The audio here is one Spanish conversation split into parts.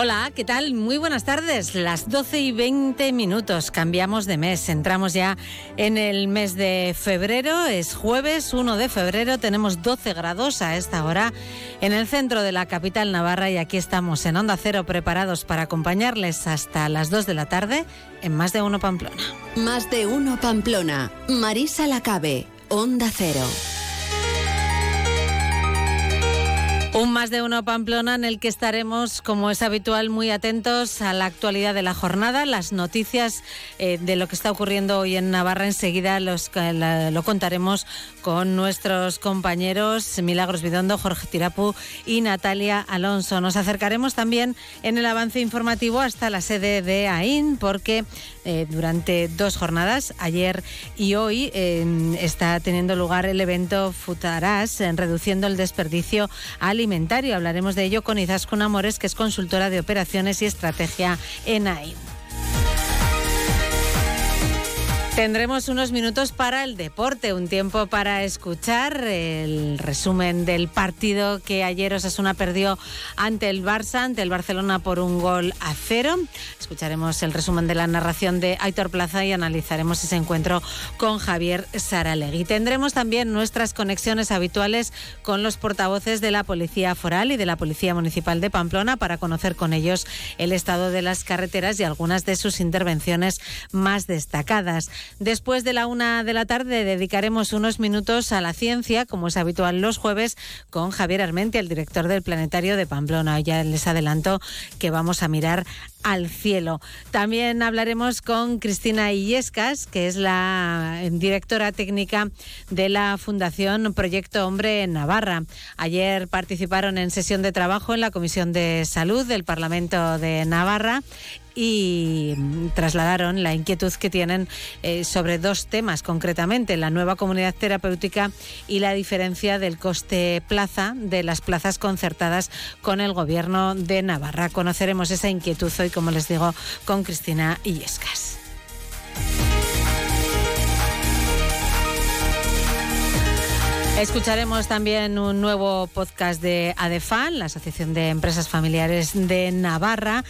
Hola, ¿qué tal? Muy buenas tardes. Las 12 y 20 minutos. Cambiamos de mes. Entramos ya en el mes de febrero. Es jueves 1 de febrero. Tenemos 12 grados a esta hora en el centro de la capital navarra y aquí estamos en Onda Cero preparados para acompañarles hasta las 2 de la tarde en Más de Uno Pamplona. Más de Uno Pamplona. Marisa Lacabe. Onda Cero. Un más de uno Pamplona en el que estaremos, como es habitual, muy atentos a la actualidad de la jornada, las noticias eh, de lo que está ocurriendo hoy en Navarra. Enseguida los, lo contaremos con nuestros compañeros Milagros Bidondo, Jorge Tirapu y Natalia Alonso. Nos acercaremos también en el avance informativo hasta la sede de AIN, porque eh, durante dos jornadas, ayer y hoy, está teniendo lugar el evento Futarás, reduciendo el desperdicio alimentario Hablaremos de ello con Izaskun Amores, que es consultora de operaciones y estrategia en AIM. Tendremos unos minutos para el deporte, un tiempo para escuchar el resumen del partido que ayer Osasuna perdió ante el Barça, ante el Barcelona por un gol a cero. Escucharemos el resumen de la narración de Aitor Plaza y analizaremos ese encuentro con Javier Saralegui. Tendremos también nuestras conexiones habituales con los portavoces de la Policía Foral y de la Policía Municipal de Pamplona para conocer con ellos el estado de las carreteras y algunas de sus intervenciones más destacadas. Después de la una de la tarde dedicaremos unos minutos a la ciencia, como es habitual los jueves, con Javier Armenti, el director del Planetario de Pamplona. Ya les adelanto que vamos a mirar al cielo. También hablaremos con Cristina Illescas, que es la directora técnica de la Fundación Proyecto Hombre en Navarra. Ayer participaron en sesión de trabajo en la Comisión de Salud del Parlamento de Navarra y trasladaron la inquietud que tienen eh, sobre dos temas concretamente, la nueva comunidad terapéutica y la diferencia del coste plaza de las plazas concertadas con el gobierno de Navarra. Conoceremos esa inquietud hoy, como les digo, con Cristina Illescas. Escucharemos también un nuevo podcast de ADEFAN, la Asociación de Empresas Familiares de Navarra,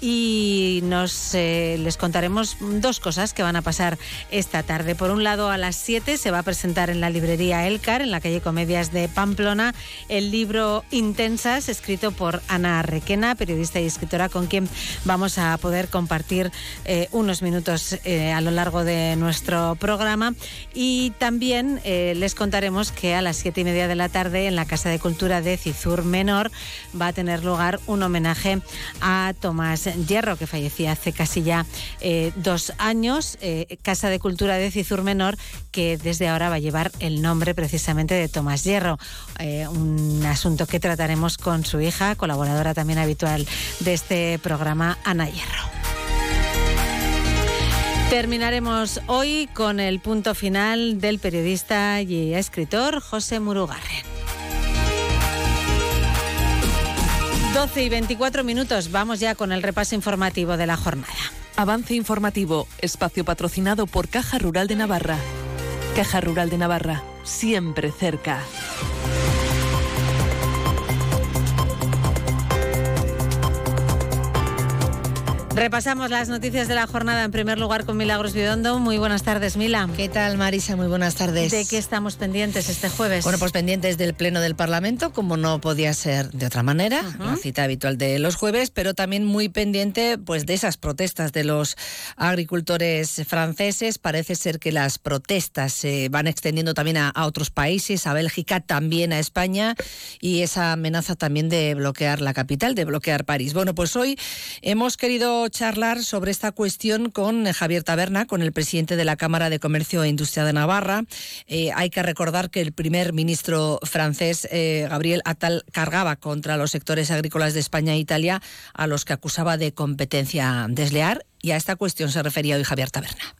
y nos eh, les contaremos dos cosas que van a pasar esta tarde. Por un lado, a las 7 se va a presentar en la librería Elcar, en la calle Comedias de Pamplona, el libro Intensas, escrito por Ana Requena, periodista y escritora, con quien vamos a poder compartir eh, unos minutos eh, a lo largo de nuestro programa. Y también les contaremos que a las siete y media de la tarde, en la Casa de Cultura de Cizur Menor, va a tener lugar un homenaje a Tomás Hierro, que fallecía hace casi ya eh, dos años, eh, Casa de Cultura de Cizur Menor, que desde ahora va a llevar el nombre precisamente de Tomás Hierro, eh, un asunto que trataremos con su hija, colaboradora también habitual de este programa, Ana Hierro. Terminaremos hoy con el punto final del periodista y escritor José Murugarren. 12 y 24 minutos, vamos ya con el repaso informativo de la jornada. Avance informativo, espacio patrocinado por Caja Rural de Navarra. Caja Rural de Navarra, siempre cerca. Repasamos las noticias de la jornada en primer lugar con Milagros Bidondo. Muy buenas tardes, Mila. ¿Qué tal, Marisa? Muy buenas tardes. ¿De qué estamos pendientes este jueves? Bueno, pues pendientes del Pleno del Parlamento, como no podía ser de otra manera, la cita habitual de los jueves, pero también muy pendiente pues de esas protestas de los agricultores franceses. Parece ser que las protestas se van extendiendo también a, a otros países, a Bélgica, también a España, y esa amenaza también de bloquear la capital, de bloquear París. Bueno, pues hoy hemos querido charlar sobre esta cuestión con Javier Taberna, con el presidente de la Cámara de Comercio e Industria de Navarra. Eh, hay que recordar que el primer ministro francés, eh, Gabriel Attal, cargaba contra los sectores agrícolas de España e Italia, a los que acusaba de competencia desleal. Y a esta cuestión se refería hoy Javier Taberna.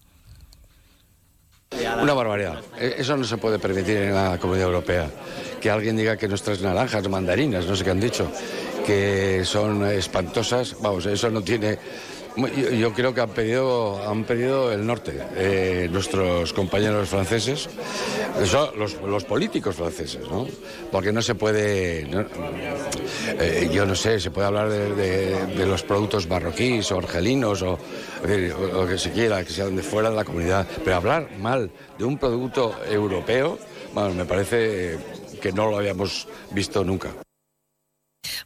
Una barbaridad. E-, eso no se puede permitir en la Comunidad Europea. Que alguien diga que nuestras naranjas, mandarinas, no sé qué han dicho, que son espantosas, vamos, eso no tiene Yo, creo que han pedido, han pedido el norte, eh, nuestros compañeros franceses, eso, los, políticos franceses, ¿no? Porque no se puede, eh, yo no sé, se puede hablar de, los productos marroquíes o argelinos o, lo que se quiera, que sean de fuera de la comunidad, pero hablar mal de un producto europeo, bueno, me parece que no lo habíamos visto nunca.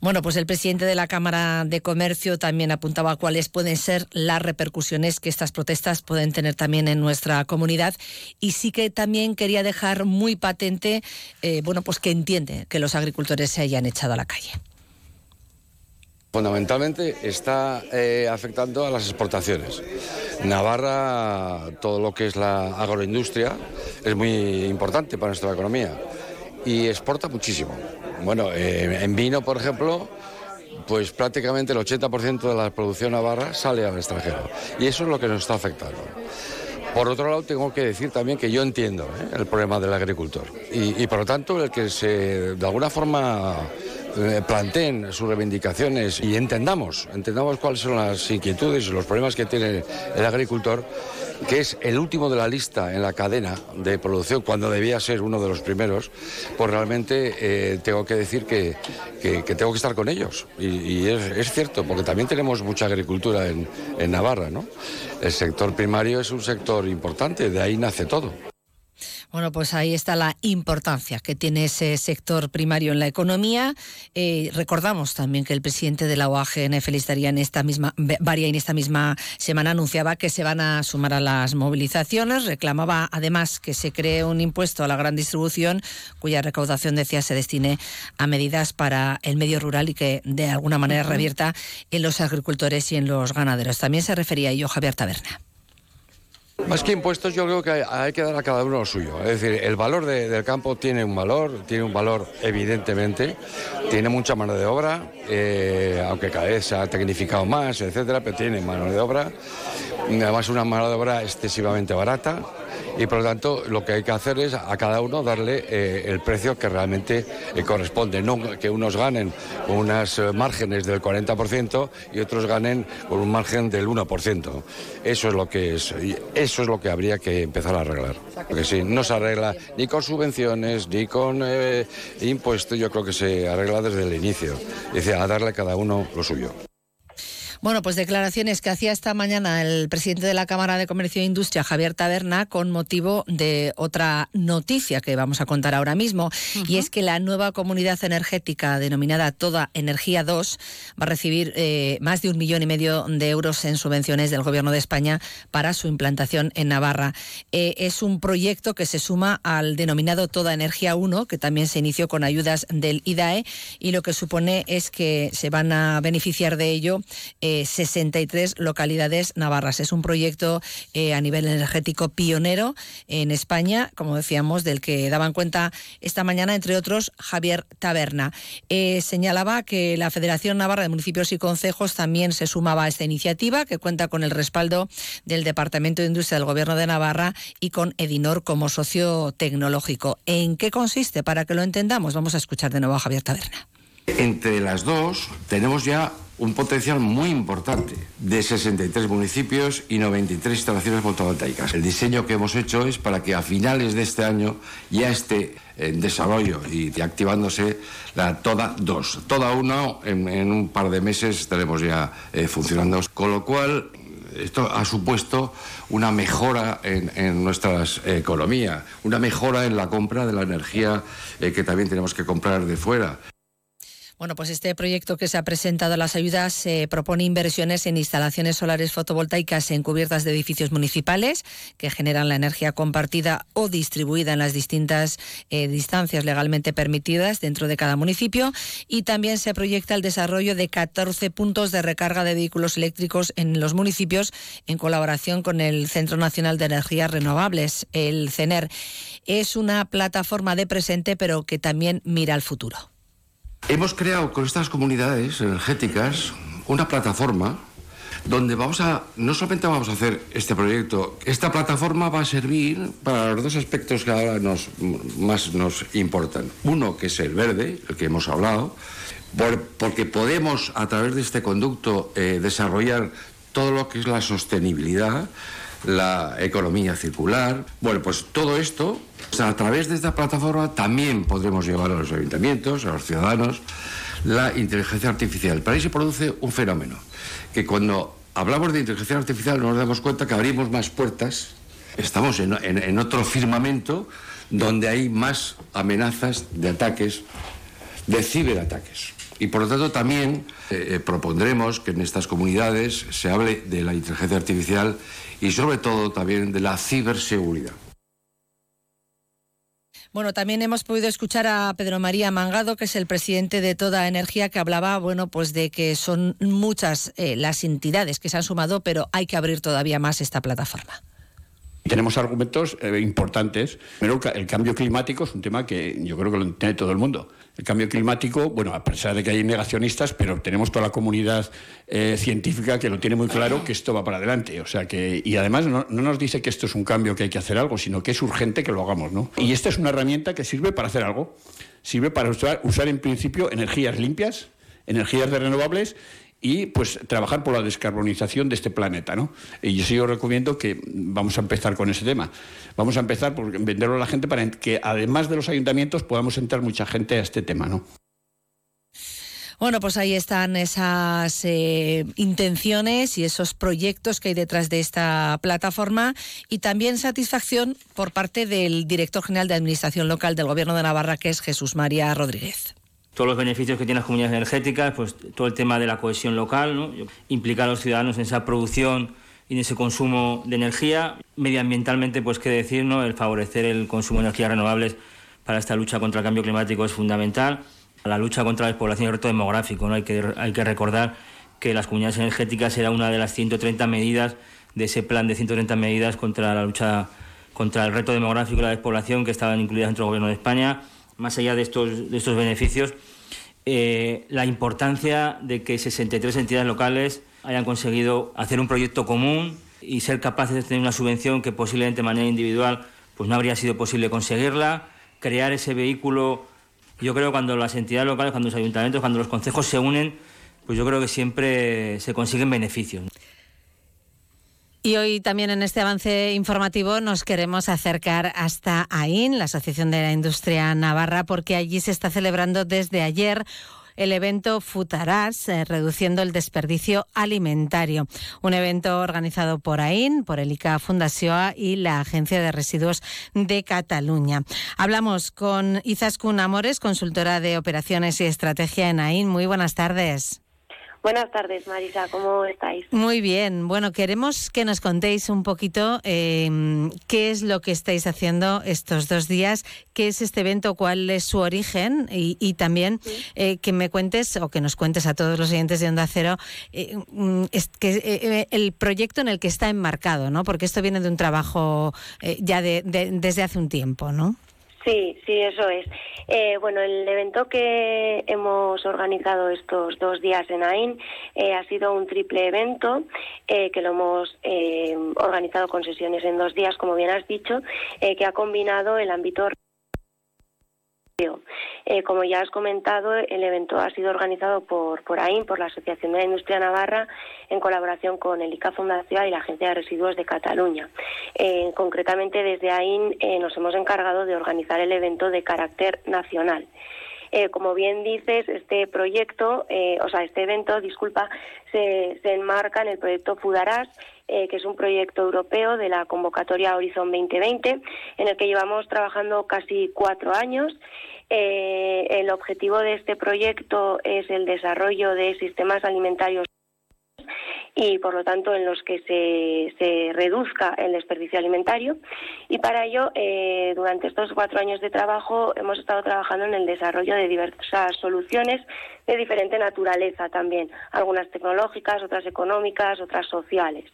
Bueno, pues el presidente de la Cámara de Comercio también apuntaba cuáles pueden ser las repercusiones que estas protestas pueden tener también en nuestra comunidad y sí que también quería dejar muy patente, eh, bueno, pues que entiende que los agricultores se hayan echado a la calle. Fundamentalmente está eh, afectando a las exportaciones. Navarra, todo lo que es la agroindustria, es muy importante para nuestra economía y exporta muchísimo. Bueno, eh, en vino, por ejemplo, pues prácticamente el 80% de la producción navarra sale al extranjero. Y eso es lo que nos está afectando. Por otro lado, tengo que decir también que yo entiendo ¿eh? el problema del agricultor. Y, y, por lo tanto, el que se, de alguna forma eh, planteen sus reivindicaciones y entendamos, entendamos cuáles son las inquietudes y los problemas que tiene el agricultor, que es el último de la lista en la cadena de producción, cuando debía ser uno de los primeros, pues realmente eh, tengo que decir que, tengo que estar con ellos. Y, es, cierto, porque también tenemos mucha agricultura en, en Navarra, ¿no? El sector primario es un sector importante, de ahí nace todo. Bueno, pues ahí está la importancia que tiene ese sector primario en la economía. Eh, recordamos también que el presidente de la OAGN, Daría, en esta misma, en esta misma semana anunciaba que se van a sumar a las movilizaciones. Reclamaba además que se cree un impuesto a la gran distribución cuya recaudación, decía, se destine a medidas para el medio rural y que de alguna manera revierta en los agricultores y en los ganaderos. También se refería a ello Javier Taberna. Más que impuestos, yo creo que hay, que dar a cada uno lo suyo. Es decir, el valor del campo tiene un valor, tiene un valor evidentemente, tiene mucha mano de obra, eh, aunque cada vez se ha tecnificado más, etcétera, pero tiene mano de obra. Además, una mano de obra excesivamente barata y por lo tanto lo que hay que hacer es a cada uno darle eh, el precio que realmente eh, corresponde, no que unos ganen con unas eh, márgenes del 40% y otros ganen con un margen del 1%. Eso es lo que es, eso es lo que habría que empezar a arreglar. Porque si no se arregla ni con subvenciones ni con impuestos, yo creo que se arregla desde el inicio. Es decir, a darle a cada uno lo suyo. Bueno, pues declaraciones que hacía esta mañana el presidente de la Cámara de Comercio e Industria, Javier Taberna, con motivo de otra noticia que vamos a contar ahora mismo, y es que la nueva comunidad energética denominada Toda Energía 2 va a recibir eh, más de un millón y medio de euros en subvenciones del Gobierno de España para su implantación en Navarra. Eh, es un proyecto que se suma al denominado Toda Energía 1, que también se inició con ayudas del IDAE, y lo que supone es que se van a beneficiar de ello. 63 localidades navarras. Es un proyecto eh, a nivel energético pionero en España, como decíamos, del que daban cuenta esta mañana, entre otros, Javier Taberna. Eh, señalaba que la Federación Navarra de Municipios y Concejos también se sumaba a esta iniciativa, que cuenta con el respaldo del Departamento de Industria del Gobierno de Navarra y con Edinor como socio tecnológico. ¿En qué consiste? Para que lo entendamos, vamos a escuchar de nuevo a Javier Taberna. Entre las dos tenemos ya un potencial muy importante de 63 municipios y 93 instalaciones fotovoltaicas. El diseño que hemos hecho es para que a finales de este año ya esté en desarrollo y activándose la toda dos. Toda uno en, un par de meses estaremos ya eh, funcionando. Con lo cual, esto ha supuesto una mejora en, nuestra economía, una mejora en la compra de la energía eh, que también tenemos que comprar de fuera. Bueno, pues este proyecto que se ha presentado a las ayudas se propone inversiones en instalaciones solares fotovoltaicas en cubiertas de edificios municipales que generan la energía compartida o distribuida en las distintas eh, distancias legalmente permitidas dentro de cada municipio y también se proyecta el desarrollo de 14 puntos de recarga de vehículos eléctricos en los municipios en colaboración con el Centro Nacional de Energías Renovables, el CENER. Es una plataforma de presente pero que también mira al futuro. Hemos creado con estas comunidades energéticas una plataforma donde vamos a, no solamente vamos a hacer este proyecto, esta plataforma va a servir para los dos aspectos que ahora nos, más nos importan. Uno, que es el verde, el que hemos hablado, porque podemos a través de este conducto eh, desarrollar todo lo que es la sostenibilidad, la economía circular. Bueno, pues todo esto, a través de esta plataforma también podremos llevar a los ayuntamientos, a los ciudadanos, la inteligencia artificial. Para ahí se produce un fenómeno, que cuando hablamos de inteligencia artificial nos damos cuenta que abrimos más puertas, estamos en, otro firmamento donde hay más amenazas de ataques, de ciberataques. Y por lo tanto también eh, eh, propondremos que en estas comunidades se hable de la inteligencia artificial y sobre todo también de la ciberseguridad. Bueno, también hemos podido escuchar a Pedro María Mangado, que es el presidente de Toda Energía, que hablaba, bueno, pues de que son muchas eh, las entidades que se han sumado, pero hay que abrir todavía más esta plataforma. Tenemos argumentos eh, importantes. Pero el cambio climático es un tema que yo creo que lo entiende todo el mundo. El cambio climático, bueno, a pesar de que hay negacionistas, pero tenemos toda la comunidad eh, científica que lo tiene muy claro que esto va para adelante. O sea que, y además no, nos dice que esto es un cambio que hay que hacer algo, sino que es urgente que lo hagamos, ¿no? Y esta es una herramienta que sirve para hacer algo. Sirve para usar, usar en principio energías limpias, energías de renovables y pues trabajar por la descarbonización de este planeta, ¿no? Y yo sí os recomiendo que vamos a empezar con ese tema. Vamos a empezar por venderlo a la gente para que además de los ayuntamientos podamos entrar mucha gente a este tema, ¿no? Bueno, pues ahí están esas eh, intenciones y esos proyectos que hay detrás de esta plataforma y también satisfacción por parte del director general de Administración Local del Gobierno de Navarra, que es Jesús María Rodríguez todos los beneficios que tienen las comunidades energéticas, pues todo el tema de la cohesión local, implicar a los ciudadanos en esa producción y en ese consumo de energía. Medioambientalmente, pues qué decir, ¿no? el favorecer el consumo de energías renovables para esta lucha contra el cambio climático es fundamental. La lucha contra la despoblación y el reto demográfico, ¿no? hay, que, hay que recordar que las comunidades energéticas era una de las 130 medidas de ese plan de 130 medidas contra la lucha contra el reto demográfico y la despoblación que estaban incluidas dentro del Gobierno de España más allá de estos, de estos beneficios, eh, la importancia de que 63 entidades locales hayan conseguido hacer un proyecto común y ser capaces de tener una subvención que posiblemente de manera individual pues no habría sido posible conseguirla, crear ese vehículo. Yo creo que cuando las entidades locales, cuando los ayuntamientos, cuando los concejos se unen, pues yo creo que siempre se consiguen beneficios. Y hoy también en este avance informativo nos queremos acercar hasta AIN, la Asociación de la Industria Navarra, porque allí se está celebrando desde ayer el evento Futarás, eh, reduciendo el desperdicio alimentario. Un evento organizado por AIN, por el ICA Fundación y la Agencia de Residuos de Cataluña. Hablamos con Izaskun Amores, consultora de operaciones y estrategia en AIN. Muy buenas tardes. Buenas tardes, Marisa, ¿cómo estáis? Muy bien. Bueno, queremos que nos contéis un poquito em, qué es lo que estáis haciendo estos dos días, qué es este evento, cuál es su origen y, también eh, que me cuentes o que nos cuentes a todos los oyentes de Onda Cero eh, mm, que, eh, el proyecto en el que está enmarcado, ¿no? Porque esto viene de un trabajo ya de, desde hace un tiempo, ¿no? Sí, sí, eso es. Eh, bueno, el evento que hemos organizado estos dos días en AIN eh, ha sido un triple evento eh, que lo hemos organizado con sesiones en dos días, como bien has dicho, que ha combinado el ámbito eh, como ya has comentado, el evento ha sido organizado por, por AIN, por la Asociación de la Industria Navarra, en colaboración con el ICA Fundación y la Agencia de Residuos de Cataluña. Eh, concretamente, desde AIN eh, nos hemos encargado de organizar el evento de carácter nacional. Como bien dices, este proyecto, o sea, este evento, disculpa, se, se enmarca en el proyecto Fudarás, que es un proyecto europeo de la convocatoria Horizon 2020, en el que llevamos trabajando casi cuatro años. Eh, el objetivo de este proyecto es el desarrollo de sistemas alimentarios y por lo tanto en los que se, se reduzca el desperdicio alimentario. Y para ello, eh, durante estos cuatro años de trabajo, hemos estado trabajando en el desarrollo de diversas soluciones de diferente naturaleza también, algunas tecnológicas, otras económicas, otras sociales.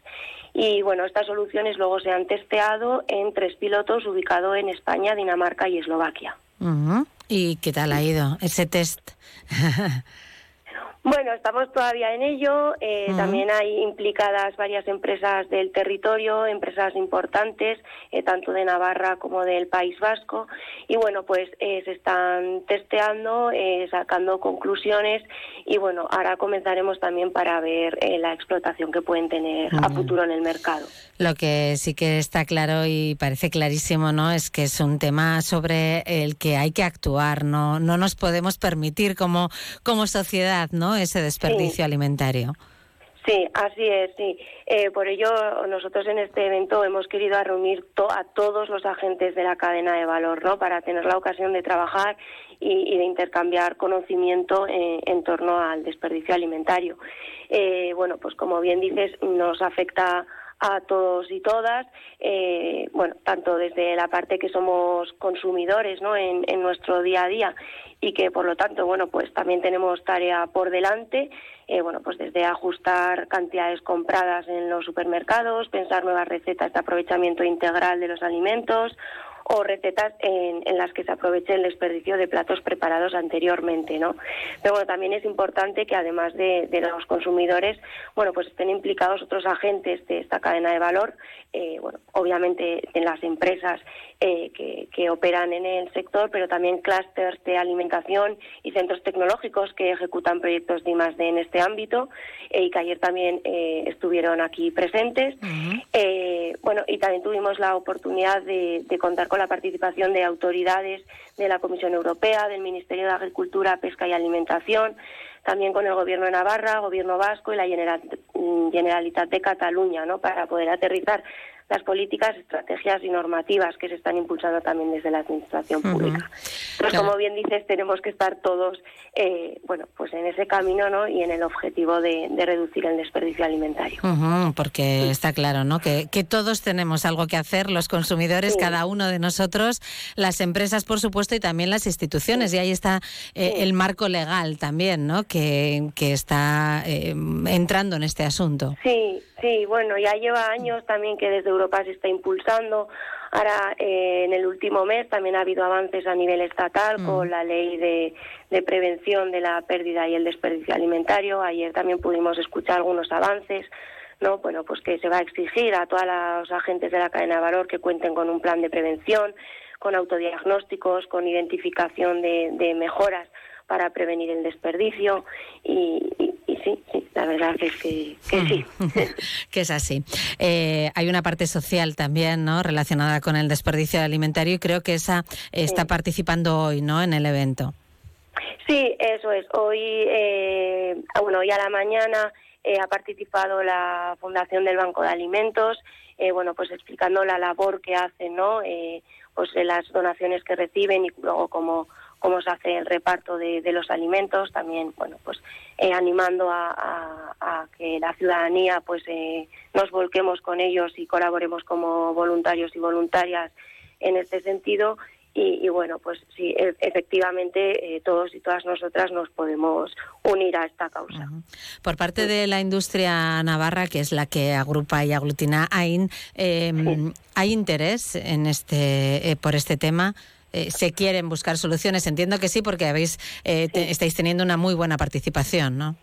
Y bueno, estas soluciones luego se han testeado en tres pilotos ubicados en España, Dinamarca y Eslovaquia. ¿Y qué tal ha ido ese test? Bueno, estamos todavía en ello. Eh, también hay implicadas varias empresas del territorio, empresas importantes, eh, tanto de Navarra como del País Vasco. Y bueno, pues eh, se están testeando, sacando conclusiones y bueno, ahora comenzaremos también para ver la explotación que pueden tener a futuro en el mercado. Lo que sí que está claro y parece clarísimo, ¿no? Es que es un tema sobre el que hay que actuar, no, no nos podemos permitir como, como sociedad, ¿no? Ese desperdicio alimentario. Sí, así es, sí. Eh, por ello, nosotros en este evento hemos querido reunir a todos los agentes de la cadena de valor, ¿no? Para tener la ocasión de trabajar y, de intercambiar conocimiento eh, en torno al desperdicio alimentario. Eh, bueno, pues como bien dices, nos afecta a todos y todas, eh, bueno, tanto desde la parte que somos consumidores, ¿no? En, en, nuestro día a día y que por lo tanto, bueno, pues también tenemos tarea por delante, eh, bueno, pues desde ajustar cantidades compradas en los supermercados, pensar nuevas recetas de aprovechamiento integral de los alimentos o recetas en, las que se aproveche el desperdicio de platos preparados anteriormente, ¿no? Pero bueno, también es importante que además de, los consumidores, bueno, pues estén implicados otros agentes de esta cadena de valor, eh, bueno, obviamente en las empresas eh, que, que, operan en el sector, pero también clústeres de alimentación y centros tecnológicos que ejecutan proyectos de I+D en este ámbito eh, y que ayer también estuvieron aquí presentes. bueno, y también tuvimos la oportunidad de, de contar con con la participación de autoridades de la Comisión Europea, del Ministerio de Agricultura, Pesca y Alimentación, también con el Gobierno de Navarra, Gobierno Vasco y la Generalitat de Cataluña, ¿no? para poder aterrizar las políticas, estrategias y normativas que se están impulsando también desde la administración pública. Entonces, como bien dices, tenemos que estar todos, eh, bueno, pues en ese camino, ¿no? Y en el objetivo de, reducir el desperdicio alimentario. porque está claro, ¿no? Que, todos tenemos algo que hacer, los consumidores, cada uno de nosotros, las empresas, por supuesto, y también las instituciones. Y ahí está eh, el marco legal también, ¿no? Que, que está eh, entrando en este asunto. Sí, sí, bueno, ya lleva años también que desde Europa se está impulsando. Ahora, eh, en el último mes también ha habido avances a nivel estatal mm. con la ley de, prevención de la pérdida y el desperdicio alimentario. Ayer también pudimos escuchar algunos avances. ¿no? Bueno, pues que se va a exigir a todos los agentes de la cadena de valor que cuenten con un plan de prevención, con autodiagnósticos, con identificación de mejoras para prevenir el desperdicio y, sí, sí, la verdad es que, sí. que es así. Eh, hay una parte social también, ¿no? Relacionada con el desperdicio alimentario y creo que esa está participando hoy, ¿no? En el evento. Sí, eso es. Hoy, eh, bueno, hoy a la mañana eh, ha participado la Fundación del Banco de Alimentos, eh, bueno, pues explicando la labor que hacen, ¿no? pues las donaciones que reciben y luego cómo cómo se hace el reparto de, los alimentos, también bueno pues eh, animando a, que la ciudadanía pues eh, nos volquemos con ellos y colaboremos como voluntarios y voluntarias en este sentido y, bueno pues sí e, efectivamente eh, todos y todas nosotras nos podemos unir a esta causa. Por parte de la industria navarra que es la que agrupa y aglutina AIN, em, ¿hay interés en este por este tema? Eh, se quieren buscar soluciones. Entiendo que sí, porque habéis eh, estáis teniendo una muy buena participación, ¿no?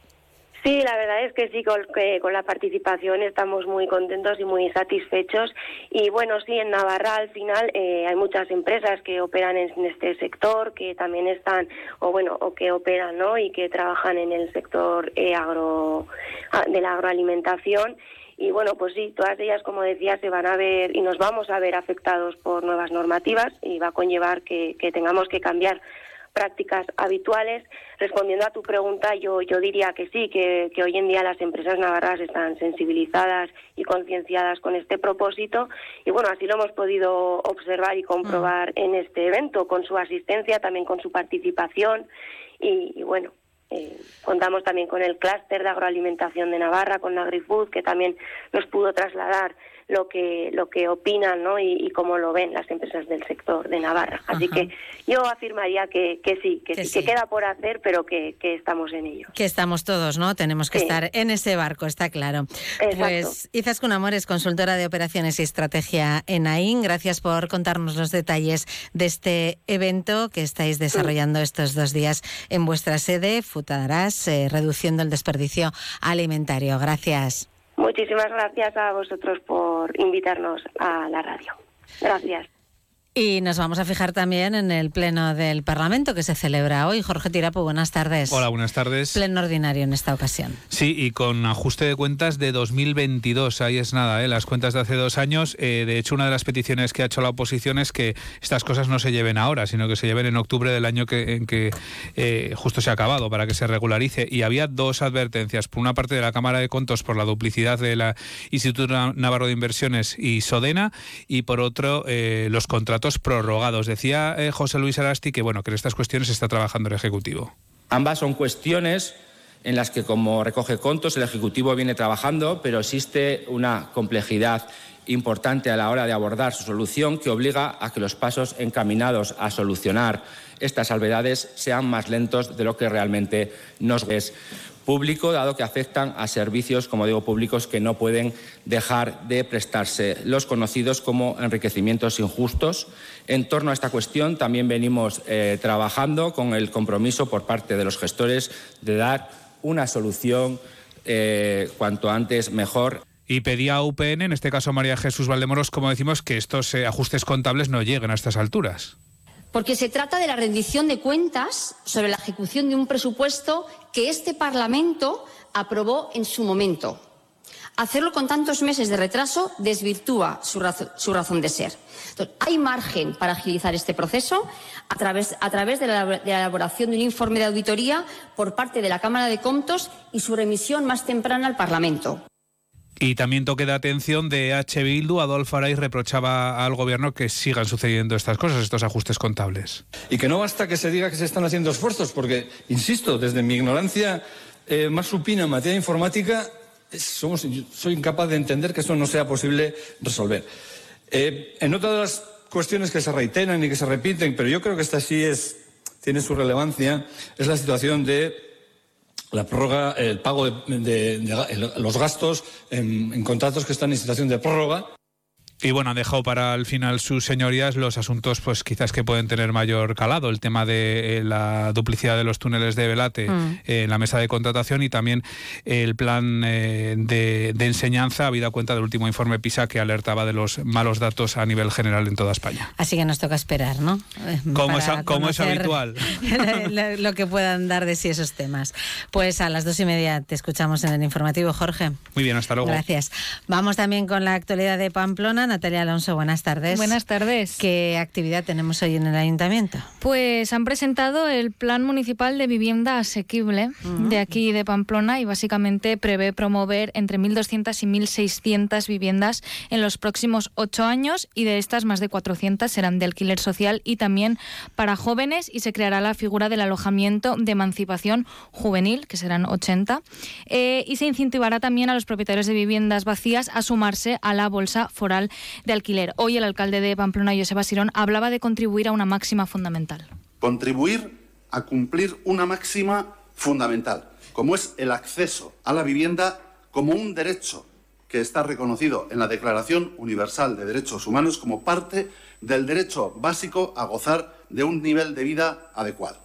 Sí, la verdad es que sí, con, con, la participación estamos muy contentos y muy satisfechos. Y bueno, sí, en Navarra al final eh, hay muchas empresas que operan en este sector, que también están, o bueno, o que operan, ¿no? Y que trabajan en el sector agro, ah, de la agroalimentación y bueno, pues sí, todas ellas, como decía, se van a ver y nos vamos a ver afectados por nuevas normativas y va a conllevar que, tengamos que cambiar prácticas habituales. Respondiendo a tu pregunta, yo, yo diría que sí, que, hoy en día las empresas navarras están sensibilizadas y concienciadas con este propósito. Y bueno, así lo hemos podido observar y comprobar mm. en este evento, con su asistencia, también con su participación. y bueno, eh, contamos también con el clúster de agroalimentación de Navarra, con AgriFood, que también nos pudo trasladar lo que lo que opinan ¿no? y, cómo lo ven las empresas del sector de Navarra. Así que yo afirmaría que, que sí, que, sí, que queda por hacer, pero que, que, estamos en ello. Que estamos todos, ¿no? Tenemos que estar en ese barco, está claro. Exacto. Pues Izaskun Amores, consultora de operaciones y estrategia en AIN, gracias por contarnos los detalles de este evento que estáis desarrollando estos dos días en vuestra sede, Futarás, eh, reduciendo el desperdicio alimentario. Gracias. Muchísimas gracias a vosotros por invitarnos a la radio. Gracias. Y nos vamos a fijar también en el Pleno del Parlamento que se celebra hoy. Jorge Tirapo, buenas tardes. Hola, buenas tardes. Pleno ordinario en esta ocasión. Sí, y con ajuste de cuentas de 2022. Ahí es nada, ¿eh? las cuentas de hace dos años. Eh, de hecho, una de las peticiones que ha hecho la oposición es que estas cosas no se lleven ahora, sino que se lleven en octubre del año que, en que eh, justo se ha acabado, para que se regularice. Y había dos advertencias. Por una parte de la Cámara de Contos por la duplicidad de la Instituto Navarro de Inversiones y Sodena, y por otro, eh, los contratos prorrogados. Decía eh, José Luis Arasti que, bueno, que en estas cuestiones está trabajando el Ejecutivo. Ambas son cuestiones en las que, como recoge Contos, el Ejecutivo viene trabajando, pero existe una complejidad importante a la hora de abordar su solución que obliga a que los pasos encaminados a solucionar estas salvedades sean más lentos de lo que realmente nos es público, dado que afectan a servicios, como digo, públicos que no pueden dejar de prestarse, los conocidos como enriquecimientos injustos. En torno a esta cuestión también venimos eh, trabajando con el compromiso por parte de los gestores de dar una solución eh, cuanto antes mejor. Y pedía a UPN, en este caso María Jesús Valdemoros, como decimos, que estos eh, ajustes contables no lleguen a estas alturas porque se trata de la rendición de cuentas sobre la ejecución de un presupuesto que este Parlamento aprobó en su momento. Hacerlo con tantos meses de retraso desvirtúa su, razón, de ser. hay margen para agilizar este proceso a través, de, la, de, la, elaboración de un informe de auditoría por parte de la Cámara de Comptos y su remisión más temprana al Parlamento. Y también toque de atención de H. Bildu, Adolfo Araiz reprochaba al gobierno que sigan sucediendo estas cosas, estos ajustes contables. Y que no basta que se diga que se están haciendo esfuerzos, porque, insisto, desde mi ignorancia eh, más supina en materia informática, somos, soy incapaz de entender que eso no sea posible resolver. Eh, en otra de las cuestiones que se reiteran y que se repiten, pero yo creo que esta sí es, tiene su relevancia, es la situación de la prórroga, el pago de, los gastos en, contratos que están en situación de prórroga. Y bueno, han dejado para el final sus señorías los asuntos, pues quizás que pueden tener mayor calado. El tema de eh, la duplicidad de los túneles de Velate mm. en la mesa de contratación y también el plan eh, de, enseñanza, habida cuenta del último informe PISA que alertaba de los malos datos a nivel general en toda España. Así que nos toca esperar, ¿no? Eh, como, es, como es habitual. lo que puedan dar de sí esos temas. Pues a las dos y media te escuchamos en el informativo, Jorge. Muy bien, hasta luego. Gracias. Vamos también con la actualidad de Pamplona. Natalia Alonso, buenas tardes. Buenas tardes. ¿Qué actividad tenemos hoy en el ayuntamiento? Pues han presentado el Plan Municipal de Vivienda Asequible de aquí de Pamplona y básicamente prevé promover entre 1.200 y 1.600 viviendas en los próximos ocho años y de estas más de 400 serán de alquiler social y también para jóvenes y se creará la figura del alojamiento de emancipación juvenil, que serán 80, eh, y se incentivará también a los propietarios de viviendas vacías a sumarse a la bolsa foral de alquiler. Hoy el alcalde de Pamplona, Joseba Sirón, hablaba de contribuir a una máxima fundamental. Contribuir a cumplir una máxima fundamental, como es el acceso a la vivienda como un derecho que está reconocido en la Declaración Universal de Derechos Humanos como parte del derecho básico a gozar de un nivel de vida adecuado.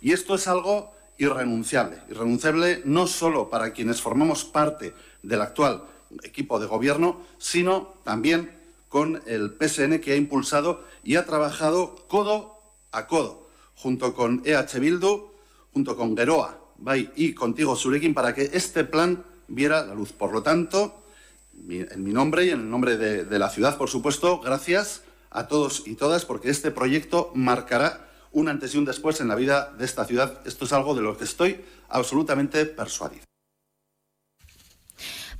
Y esto es algo irrenunciable, irrenunciable no solo para quienes formamos parte del actual equipo de gobierno, sino también con el PSN que ha impulsado y ha trabajado codo a codo, junto con EH Bildu, junto con Geroa, Bay y contigo Surekin, para que este plan viera la luz. Por lo tanto, en mi nombre y en el nombre de, de la ciudad, por supuesto, gracias a todos y todas, porque este proyecto marcará un antes y un después en la vida de esta ciudad. Esto es algo de lo que estoy absolutamente persuadido.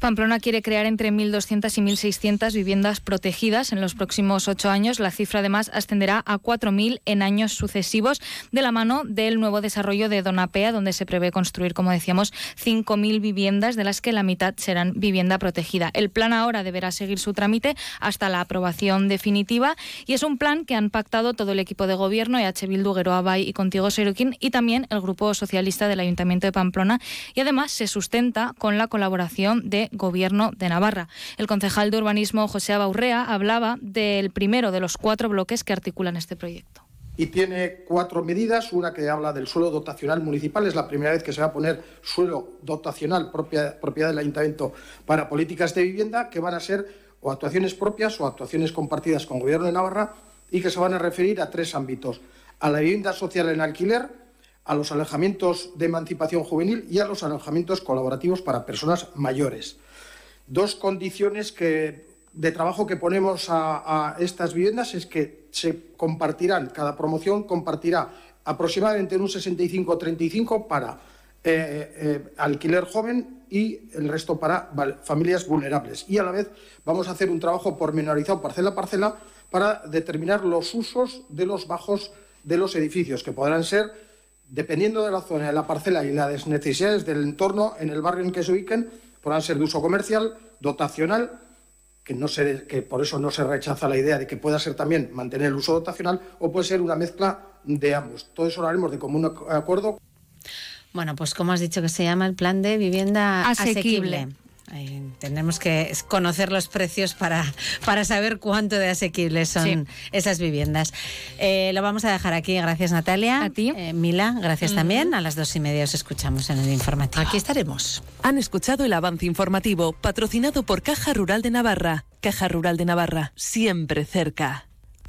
Pamplona quiere crear entre 1.200 y 1.600 viviendas protegidas en los próximos ocho años. La cifra además ascenderá a 4.000 en años sucesivos de la mano del nuevo desarrollo de Donapea, donde se prevé construir, como decíamos, 5.000 viviendas, de las que la mitad serán vivienda protegida. El plan ahora deberá seguir su trámite hasta la aprobación definitiva y es un plan que han pactado todo el equipo de gobierno, EH Bildu, Abay y Contigo Seroquín y también el Grupo Socialista del Ayuntamiento de Pamplona y además se sustenta con la colaboración de Gobierno de Navarra. El concejal de urbanismo José Abaurrea hablaba del primero de los cuatro bloques que articulan este proyecto y tiene cuatro medidas. Una que habla del suelo dotacional municipal. Es la primera vez que se va a poner suelo dotacional propia, propiedad del ayuntamiento para políticas de vivienda que van a ser o actuaciones propias o actuaciones compartidas con el Gobierno de Navarra y que se van a referir a tres ámbitos. A la vivienda social en alquiler, a los alojamientos de emancipación juvenil y a los alojamientos colaborativos para personas mayores. Dos condiciones de trabajo que ponemos a, estas viviendas es que se compartirán, cada promoción compartirá aproximadamente un 65-35 para eh, eh, alquiler joven y el resto para familias vulnerables. Y a la vez vamos a hacer un trabajo pormenorizado parcela a parcela para determinar los usos de los bajos de los edificios, que podrán ser dependiendo de la zona, de la parcela y las necesidades del entorno en el barrio en que se ubiquen, podrán ser de uso comercial, dotacional, que, no se, que por eso no se rechaza la idea de que pueda ser también mantener el uso dotacional, o puede ser una mezcla de ambos. Todo eso lo haremos de común acuerdo. Bueno, pues como has dicho que se llama el plan de vivienda asequible. Tendremos que conocer los precios para, para saber cuánto de asequibles son esas viviendas. Eh, lo vamos a dejar aquí. Gracias, Natalia. A ti. Eh, Mila, gracias también. A las dos y media os escuchamos en el informativo. Aquí estaremos. Han escuchado el avance informativo, patrocinado por Caja Rural de Navarra. Caja Rural de Navarra, siempre cerca.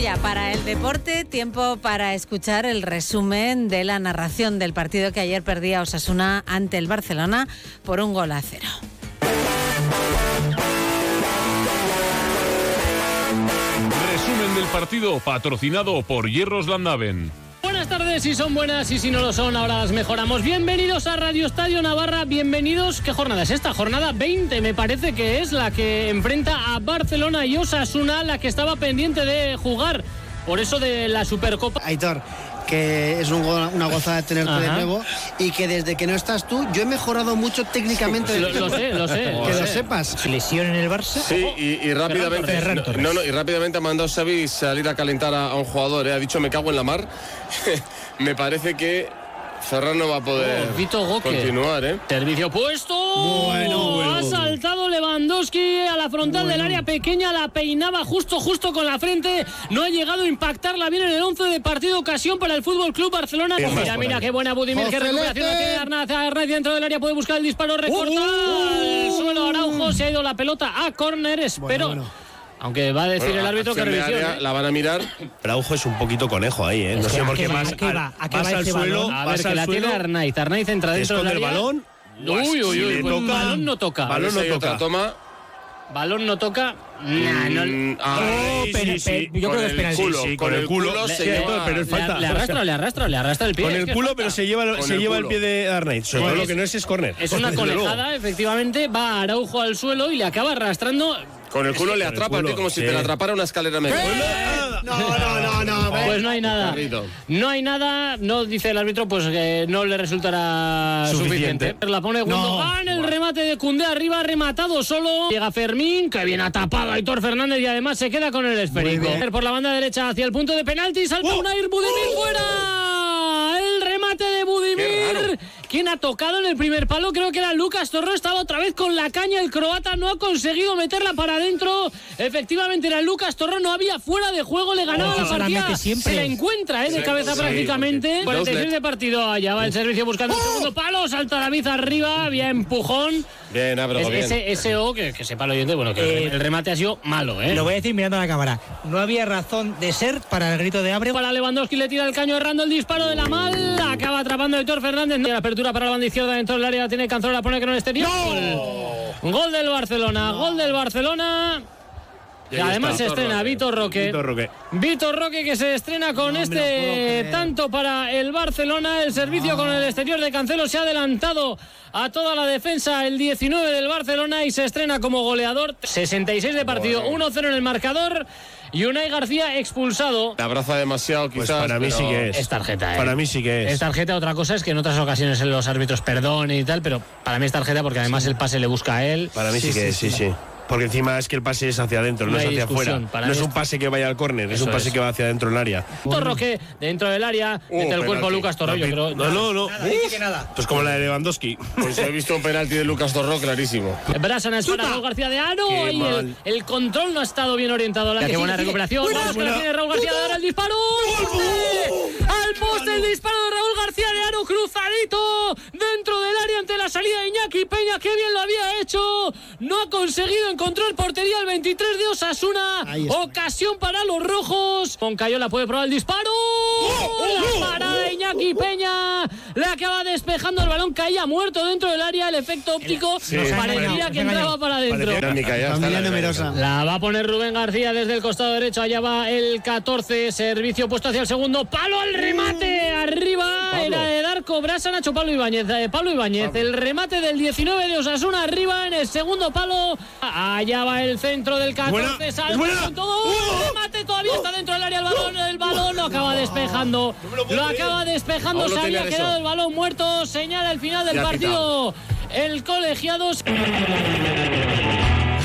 ya para el deporte, tiempo para escuchar el resumen de la narración del partido que ayer perdía Osasuna ante el Barcelona por un gol a cero. Resumen del partido patrocinado por Hierros Landaven. Buenas tardes, si son buenas y si no lo son, ahora las mejoramos. Bienvenidos a Radio Estadio Navarra, bienvenidos. ¿Qué jornada es esta? Jornada 20 me parece que es la que enfrenta a Barcelona y Osasuna, la que estaba pendiente de jugar. Por eso de la Supercopa. Aitor, que es una gozada tenerte de nuevo y que desde que no estás tú, yo he mejorado mucho técnicamente. Lo, lo sé, lo sé. Que lo sepas. Lesión en el Barça. Sí, y, rápidamente. no, no, y rápidamente ha mandado Xavi salir a calentar a, un jugador. ¿eh? Ha dicho me cago en la mar. me parece que Ferran no va a poder oh, continuar, ¿eh? Servicio puesto. Bueno, Ha saltado Lewandowski a la frontal del área pequeña, la peinaba justo, justo con la frente. No ha llegado a impactarla bien en el 11 de partido. Ocasión para el Fútbol Club Barcelona. mira, mira, qué buena Budimir, qué recuperación tiene Arnaz. Arnaz dentro del área puede buscar el disparo, recorta el suelo Araujo. Se ha ido la pelota a córner, espero. Aunque va a decir el árbitro que revisión. ¿eh? La van a mirar. Araujo es un poquito conejo ahí, ¿eh? No sé por qué más. ¿A qué va? al suelo. A ver, que la tiene Arnaiz. Arnaiz entra dentro del el balón. Uy, uy, uy. balón no toca. Balón no toca. Toma. Balón no toca. Nah, no, sí, sí, yo creo que es penalti. Culo, sí, con, el culo, se lleva, pero es falta. Le, arrastra, le arrastra, le arrastra el pie. Con el culo, pero se lleva, se lleva el pie de Arnaiz. Sobre todo lo que no es es córner. Es una conejada, efectivamente. Va Araujo al suelo y le acaba arrastrando con el culo le atrapa, tío, como si te la atrapara una escalera media. No, no, no, no. Pues no hay nada. No hay nada, no dice el árbitro, pues que no le resultará suficiente. La pone Gundogan, el remate de Cundé arriba, rematado solo. Llega Fermín, que viene atapado Aitor Fernández y además se queda con el esférico. Por la banda derecha hacia el punto de penalti, salta un Budimir fuera. El remate de Budimir. ¿Quién ha tocado en el primer palo? Creo que era Lucas Torro. Estaba otra vez con la caña. El croata no ha conseguido meterla para adentro. Efectivamente era Lucas Torro. No había fuera de juego. Le ganaba Oh, la se la partida. Se la encuentra ¿eh? de cabeza sí, prácticamente. porque- 46 de partido. Allá va el servicio buscando el segundo palo. Salta David arriba. Había empujón. Bien, Ábrego, Es- bien. ese, ese O, que, que sepa el oyente, bueno, que el remate ha sido malo, ¿eh? Lo voy a decir mirando a la cámara. No había razón de ser para el grito de Abreu. Para Lewandowski le tira el caño errando el disparo de la mal. Acaba atrapando a Héctor Fernández. La apertura para la banda izquierda dentro del área. Tiene Canzola, pone que no exterior. Gol. Gol del Barcelona. Gol del Barcelona. Y Y ahí además está. se estrena Vitor Roque. Vitor Roque. Vitor Roque que se estrena con este tanto para el Barcelona. El servicio con el exterior de Cancelo se ha adelantado a toda la defensa el 19 del Barcelona y se estrena como goleador. 66 de partido, 1-0 en el marcador. Y Unai García expulsado. Te abraza demasiado, Pues quizás. para mí sí que es. Es tarjeta, ¿eh? Para mí sí que es. Es tarjeta, otra cosa es que en otras ocasiones los árbitros perdonen y tal, pero para mí es tarjeta porque además el pase le busca a él. Para mí sí, que es, sí, sí. Porque encima es que el pase es hacia adentro, no, No es hacia afuera. No es un pase que vaya al córner, es un pase es. que va hacia adentro del área. Vitor Roque dentro del área, mete el cuerpo a penalti. Lucas Torro, yo creo. No, no, no. Pues como la de Lewandowski. Pues he visto un penalti de Lucas Torro clarísimo. Brasana es para Raúl García de Aro y el, control no ha estado bien orientado. La que buena sigue. recuperación. Vamos, Buena, buena. tiene Raúl García de Aro, el disparo. Al poste el disparo de Raúl García de Aro, cruzadito dentro del área ante la salida de Iñaki Peña. ¡Qué bien lo había hecho! No ha conseguido encontrar portería el 23 de Osasuna. Ocasión para los rojos. Con Cayola puede probar el disparo. La parada de Iñaki Peña. Le acaba despejando el balón. Caía muerto dentro del área. El efecto óptico Sí. parecía que entraba para adentro. La. La va a poner Rubén García desde el costado derecho. Allá va el 14. Servicio puesto hacia el segundo. Palo al remate. Arriba era de Darko Brasa, Nacho Pablo Ibáñez. eh, Pablo Ibáñez. El remate del 19 de Osasuna. Arriba en el segundo palo. Allá va el centro del 14. buena, Salta es buena. con todo. El remate todavía está dentro del área. El balón, el balón lo acaba despejando. Lo acaba despejando. Se había quedado eso. el balón muerto. Señala el final del Ya partido. El colegiado.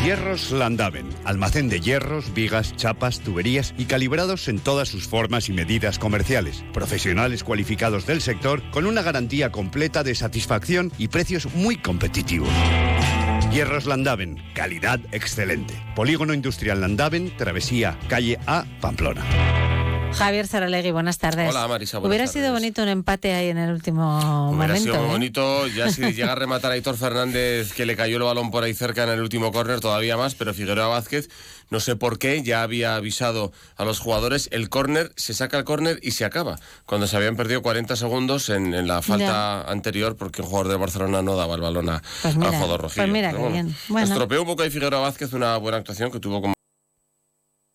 Hierros Landaven, almacén de hierros, vigas, chapas, tuberías y calibrados en todas sus formas y medidas comerciales. Profesionales cualificados del sector con una garantía completa de satisfacción y precios muy competitivos. Hierros Landaven, calidad excelente. Polígono Industrial Landaven, Travesía, calle A, Pamplona. Javier Saralegui, buenas tardes. Hola, Marisa, buenas Hubiera tardes. sido bonito un empate ahí en el último Hubiera momento. sido muy ¿eh? bonito, ya si llega a rematar a Aitor Fernández, que le cayó el balón por ahí cerca en el último córner, todavía más, pero Figueroa Vázquez, no sé por qué, ya había avisado a los jugadores, el córner, se saca el córner y se acaba, cuando se habían perdido 40 segundos en, en la falta anterior, porque un jugador de Barcelona no daba el balón a, Pues mira, a Jodor Rojillo. pues mira qué bien. Bueno. Estropeó un poco ahí Figueroa Vázquez, una buena actuación que tuvo como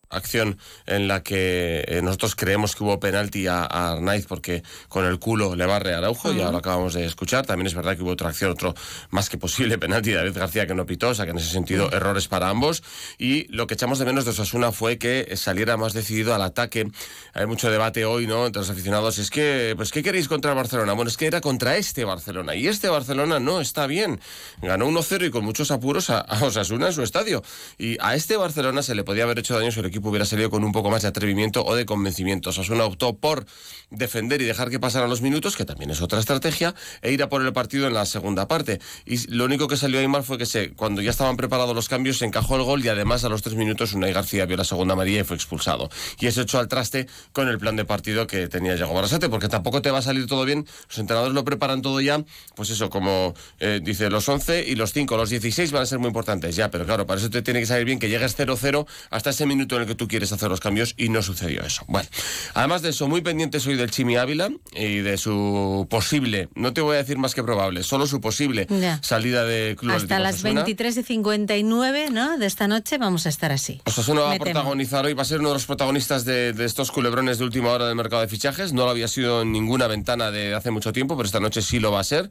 acción en la que eh, nosotros creemos que hubo penalti a, a Arnaiz porque con el culo le barre a Araujo, ya lo acabamos de escuchar. También es verdad que hubo otra acción, otro más que posible penalti de David García que no pitó, o sea que en ese sentido errores para ambos. Y lo que echamos de menos de Osasuna fue que saliera más decidido al ataque. Hay mucho debate hoy, ¿no?, entre los aficionados. Es que, pues, ¿qué queréis contra el Barcelona? Bueno, es que era contra este Barcelona y este Barcelona no está bien. Ganó 1-0 y con muchos apuros a, a Osasuna en su estadio. Y a este Barcelona se le podía haber hecho daño si el hubiera salido con un poco más de atrevimiento o de convencimiento. Osasuna optó por defender y dejar que pasaran los minutos, que también es otra estrategia, e ir a por el partido en la segunda parte. Y lo único que salió ahí mal fue que se, cuando ya estaban preparados los cambios se encajó el gol y además a los tres minutos Unai García vio la segunda amarilla y fue expulsado. Y eso echó al traste con el plan de partido que tenía Yago Barrasate, porque tampoco te va a salir todo bien. Los entrenadores lo preparan todo ya, pues eso, como eh, dice, los 11 y los 5, los 16 van a ser muy importantes ya, pero claro, para eso te tiene que salir bien que llegues 0-0 hasta ese minuto en el que tú quieres hacer los cambios y no sucedió eso. Bueno, además de eso, muy pendiente soy del Chimi Ávila y de su posible, no te voy a decir más que probable, solo su posible Ya. salida de Club Hasta Atlético las Osasuna. 23 y 59 ¿no? de esta noche vamos a estar así. Osasuna va a temo. protagonizar hoy, va a ser uno de los protagonistas de, de estos culebrones de última hora del mercado de fichajes. No lo había sido en ninguna ventana de hace mucho tiempo, pero esta noche sí lo va a ser.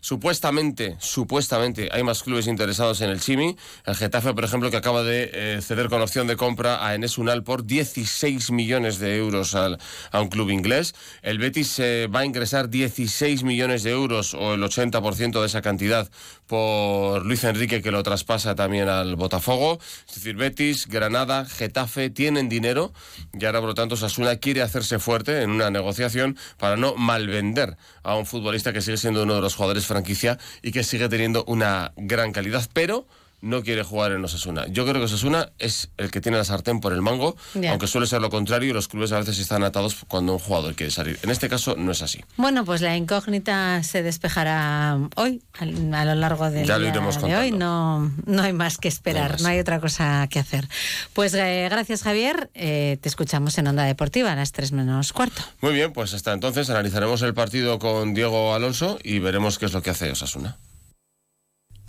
Supuestamente, supuestamente hay más clubes interesados en el Chimi. El Getafe, por ejemplo, que acaba de eh, ceder con opción de compra a Enes Unal por 16 millones de euros al, a un club inglés. El Betis eh, va a ingresar 16 millones de euros o el 80% de esa cantidad por Luis Enrique, que lo traspasa también al Botafogo. Es decir, Betis, Granada, Getafe tienen dinero y ahora, por lo tanto, Sasuna quiere hacerse fuerte en una negociación para no malvender a un futbolista que sigue siendo uno de los jugadores franquicia y que sigue teniendo una gran calidad, pero no quiere jugar en Osasuna. Yo creo que Osasuna es el que tiene la sartén por el mango, aunque suele ser lo contrario y los clubes a veces están atados cuando un jugador quiere salir. En este caso no es así. Bueno, pues la incógnita se despejará hoy, a lo largo del Ya lo día de contando. hoy. No, no hay más que esperar, no hay, otra cosa que hacer. Pues eh, gracias, Javier. Eh, te escuchamos en Onda Deportiva a las 3 menos cuarto. Muy bien, pues hasta entonces analizaremos el partido con Diego Alonso y veremos qué es lo que hace Osasuna.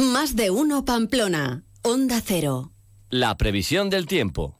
Más de uno Pamplona. Onda Cero. La previsión del tiempo.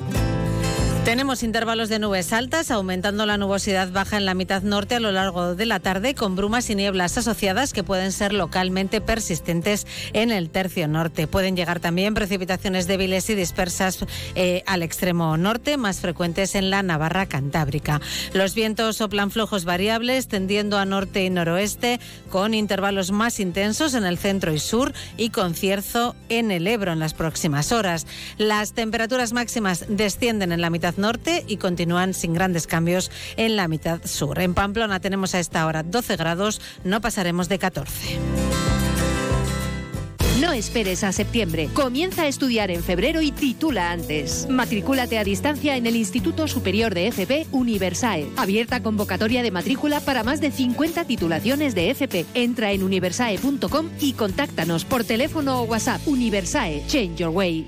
Tenemos intervalos de nubes altas, aumentando la nubosidad baja en la mitad norte a lo largo de la tarde, con brumas y nieblas asociadas que pueden ser localmente persistentes en el tercio norte. Pueden llegar también precipitaciones débiles y dispersas eh, al extremo norte, más frecuentes en la Navarra Cantábrica. Los vientos soplan flojos variables, tendiendo a norte y noroeste, con intervalos más intensos en el centro y sur y con cierzo en el Ebro en las próximas horas. Las temperaturas máximas descienden en la mitad norte y continúan sin grandes cambios en la mitad sur. En Pamplona tenemos a esta hora 12 grados, no pasaremos de 14. No esperes a septiembre. Comienza a estudiar en febrero y titula antes. Matricúlate a distancia en el Instituto Superior de FP Universae. Abierta convocatoria de matrícula para más de 50 titulaciones de FP. Entra en universae.com y contáctanos por teléfono o WhatsApp. Universae, change your way.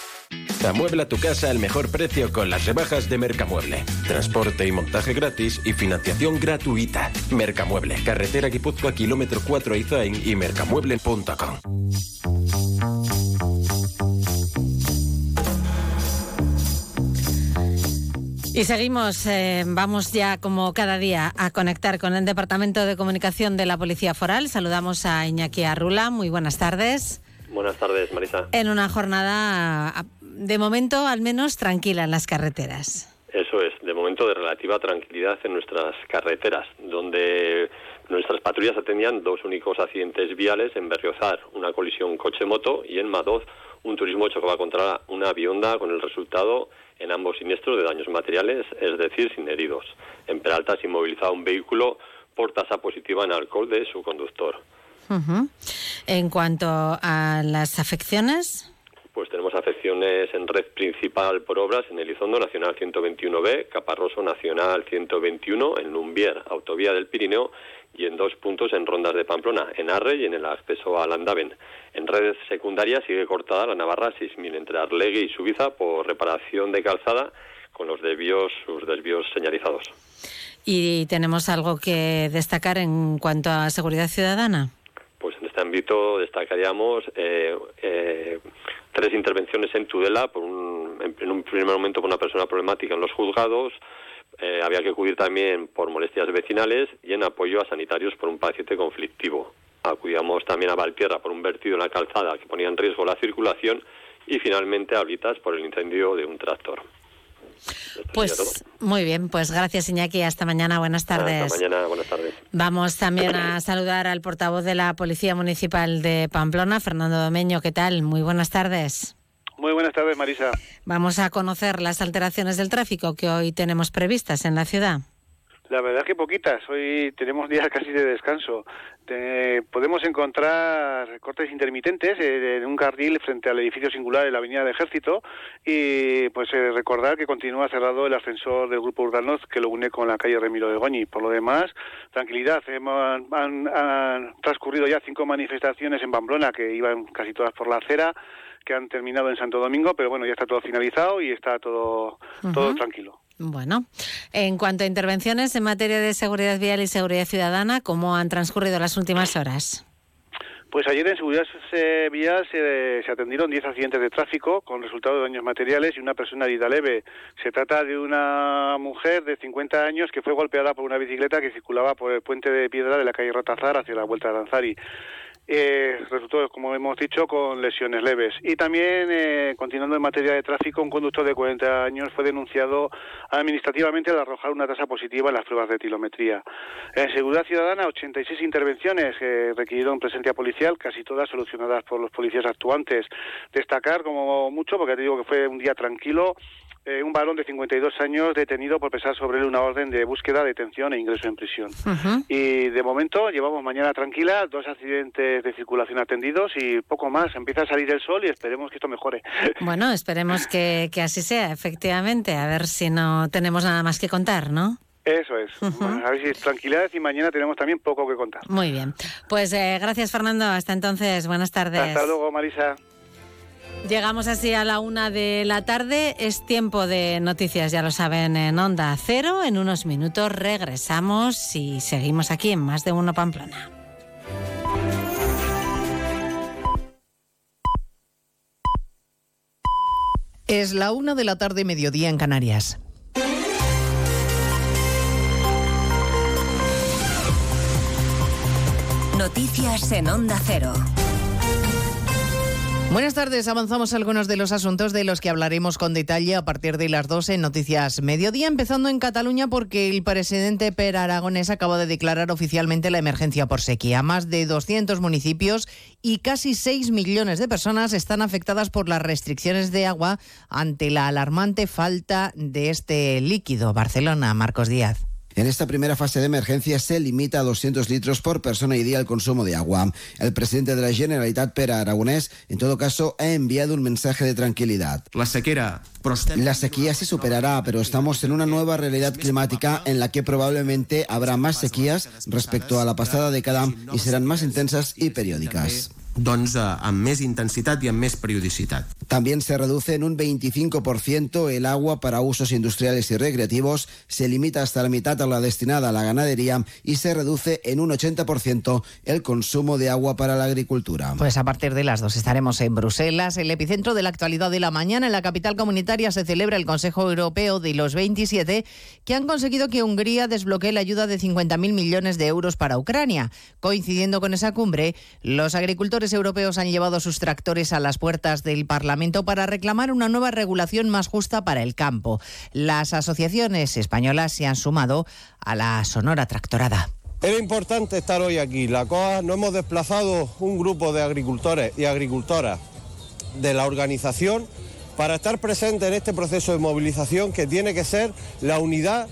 Amuebla tu casa al mejor precio con las rebajas de Mercamueble. Transporte y montaje gratis y financiación gratuita. Mercamueble, carretera Guipúzcoa, kilómetro 4 a Izain y mercamueble.com. Y seguimos, eh, vamos ya como cada día a conectar con el Departamento de Comunicación de la Policía Foral. Saludamos a Iñaki Arrula, muy buenas tardes. Buenas tardes, Marisa. En una jornada, de momento al menos, tranquila en las carreteras. Eso es, de momento de relativa tranquilidad en nuestras carreteras, donde nuestras patrullas atendían dos únicos accidentes viales en Berriozar, una colisión coche-moto y en Madoz un turismo chocaba contra una bionda con el resultado en ambos siniestros de daños materiales, es decir, sin heridos. En Peralta se inmovilizaba un vehículo por tasa positiva en alcohol de su conductor. En cuanto a las afecciones, Pues tenemos afecciones en red principal por obras en Elizondo Nacional 121B, Caparroso Nacional 121, en Lumbier, Autovía del Pirineo, y en dos puntos en Rondas de Pamplona, en Arre y en el acceso al Andaven. En redes secundarias sigue cortada la Navarra 6000 entre Arlegui y Subiza por reparación de calzada con los desvíos, sus desvíos señalizados. y tenemos algo que destacar en cuanto a seguridad ciudadana. Ámbito destacaríamos eh, eh, tres intervenciones en Tudela, por un, en, en un primer momento por una persona problemática en los juzgados, eh, había que acudir también por molestias vecinales y en apoyo a sanitarios por un paciente conflictivo. Acudíamos también a Valtierra por un vertido en la calzada que ponía en riesgo la circulación y finalmente a Blitas por el incendio de un tractor. Pues muy bien, pues gracias Iñaki, hasta mañana, buenas tardes. Hasta mañana, buenas tardes. Vamos también a saludar al portavoz de la Policía Municipal de Pamplona, Fernando Domeño, ¿qué tal? Muy buenas tardes. Muy buenas tardes, Marisa. Vamos a conocer las alteraciones del tráfico que hoy tenemos previstas en la ciudad. La verdad que poquitas. Hoy tenemos días casi de descanso. Podemos encontrar cortes intermitentes eh, en un carril frente al edificio singular de la Avenida del Ejército y pues eh, recordar que continúa cerrado el ascensor del Grupo Urbanos que lo une con la calle Remiro de Goñi. Por lo demás, tranquilidad. Hemos- han, han transcurrido ya cinco manifestaciones en Pamplona que iban casi todas por la acera que han terminado en Santo Domingo, pero bueno, ya está todo finalizado y está todo, todo tranquilo. Bueno, en cuanto a intervenciones en materia de seguridad vial y seguridad ciudadana, ¿cómo han transcurrido las últimas horas? Pues ayer en seguridad vial se, se, atendieron 10 accidentes de tráfico con resultado de daños materiales y una persona herida leve. Se trata de una mujer de 50 años que fue golpeada por una bicicleta que circulaba por el puente de piedra de la calle Rotazar hacia la vuelta de Danzari eh, resultó, como hemos dicho, con lesiones leves. Y también, eh, continuando en materia de tráfico, un conductor de 40 años fue denunciado administrativamente al arrojar una tasa positiva en las pruebas de tilometría. En Seguridad Ciudadana, 86 intervenciones eh, requirieron presencia policial, casi todas solucionadas por los policías actuantes. Destacar, como mucho, porque te digo que fue un día tranquilo, eh, un varón de 52 años detenido por pesar sobre él una orden de búsqueda, detención e ingreso en prisión. Y de momento llevamos mañana tranquila, dos accidentes de circulación atendidos y poco más. Empieza a salir el sol y esperemos que esto mejore. Bueno, esperemos que, así sea, efectivamente. A ver si no tenemos nada más que contar, ¿no? Eso es. a ver si tranquilidad y mañana tenemos también poco que contar. Muy bien. Pues eh, gracias, Fernando. Hasta entonces. Buenas tardes. Hasta luego, Marisa. Llegamos así a la una de la tarde. Es tiempo de noticias, ya lo saben, en Onda Cero. En unos minutos regresamos y seguimos aquí en Más de Uno Pamplona. Es la una de la tarde, mediodía en Canarias. Noticias en Onda Cero. Buenas tardes. Avanzamos algunos de los asuntos de los que hablaremos con detalle a partir de las 12 en Noticias Mediodía, empezando en Cataluña porque el presidente Per Aragonés acaba de declarar oficialmente la emergencia por sequía. Más de 200 municipios y casi 6 millones de personas están afectadas por las restricciones de agua ante la alarmante falta de este líquido. Barcelona, Marcos Díaz. En esta primera fase de emergencia se limita a 200 litros por persona y día el consumo de agua. El presidente de la Generalitat, Pere Aragonés, en todo caso, ha enviado un mensaje de tranquilidad. La sequera la sequía se superará, pero estamos en una nueva realidad climática en la que probablemente habrá más sequías respecto a la pasada década y serán más intensas y periódicas doncs, eh, amb més intensitat i amb més periodicidad. También se reduce en un 25% el agua para usos industriales y recreativos, se limita hasta la mitad a la destinada a la ganadería y se reduce en un 80% el consumo de agua para la agricultura. Pues a partir de las dos estaremos en Bruselas, el epicentro de la actualidad de la mañana. En la capital comunitaria se celebra el Consejo Europeo de los 27 que han conseguido que Hungría desbloquee la ayuda de 50.000 millones de euros para Ucrania. Coincidiendo con esa cumbre, los agricultores europeos han llevado sus tractores a las puertas del Parlamento para reclamar una nueva regulación más justa para el campo. Las asociaciones españolas se han sumado a la Sonora Tractorada. Era importante estar hoy aquí. La COA nos hemos desplazado un grupo de agricultores y agricultoras de la organización para estar presentes en este proceso de movilización que tiene que ser la unidad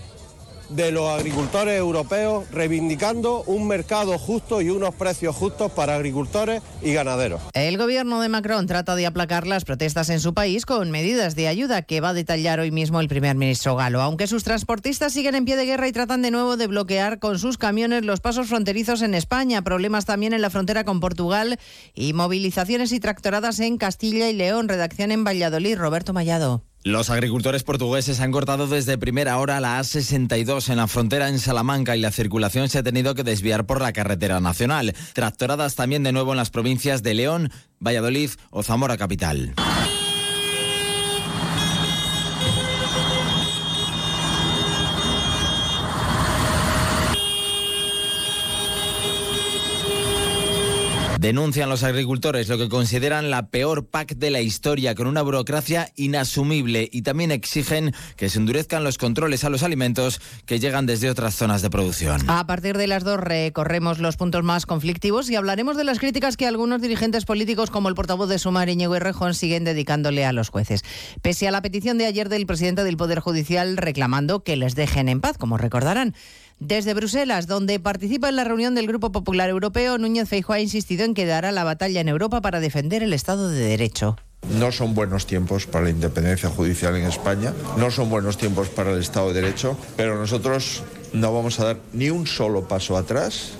de los agricultores europeos reivindicando un mercado justo y unos precios justos para agricultores y ganaderos. El gobierno de Macron trata de aplacar las protestas en su país con medidas de ayuda que va a detallar hoy mismo el primer ministro galo. Aunque sus transportistas siguen en pie de guerra y tratan de nuevo de bloquear con sus camiones los pasos fronterizos en España, problemas también en la frontera con Portugal y movilizaciones y tractoradas en Castilla y León. Redacción en Valladolid, Roberto Mallado. Los agricultores portugueses han cortado desde primera hora la A62 en la frontera en Salamanca y la circulación se ha tenido que desviar por la carretera nacional. Tractoradas también de nuevo en las provincias de León, Valladolid o Zamora capital. Denuncian los agricultores lo que consideran la peor PAC de la historia, con una burocracia inasumible y también exigen que se endurezcan los controles a los alimentos que llegan desde otras zonas de producción. A partir de las dos recorremos los puntos más conflictivos y hablaremos de las críticas que algunos dirigentes políticos como el portavoz de Sumar, Íñigo Rejón, siguen dedicándole a los jueces. Pese a la petición de ayer del presidente del Poder Judicial reclamando que les dejen en paz, como recordarán. Desde Bruselas, donde participa en la reunión del Grupo Popular Europeo, Núñez Feijóo ha insistido en que dará la batalla en Europa para defender el Estado de Derecho. No son buenos tiempos para la independencia judicial en España, no son buenos tiempos para el Estado de Derecho, pero nosotros no vamos a dar ni un solo paso atrás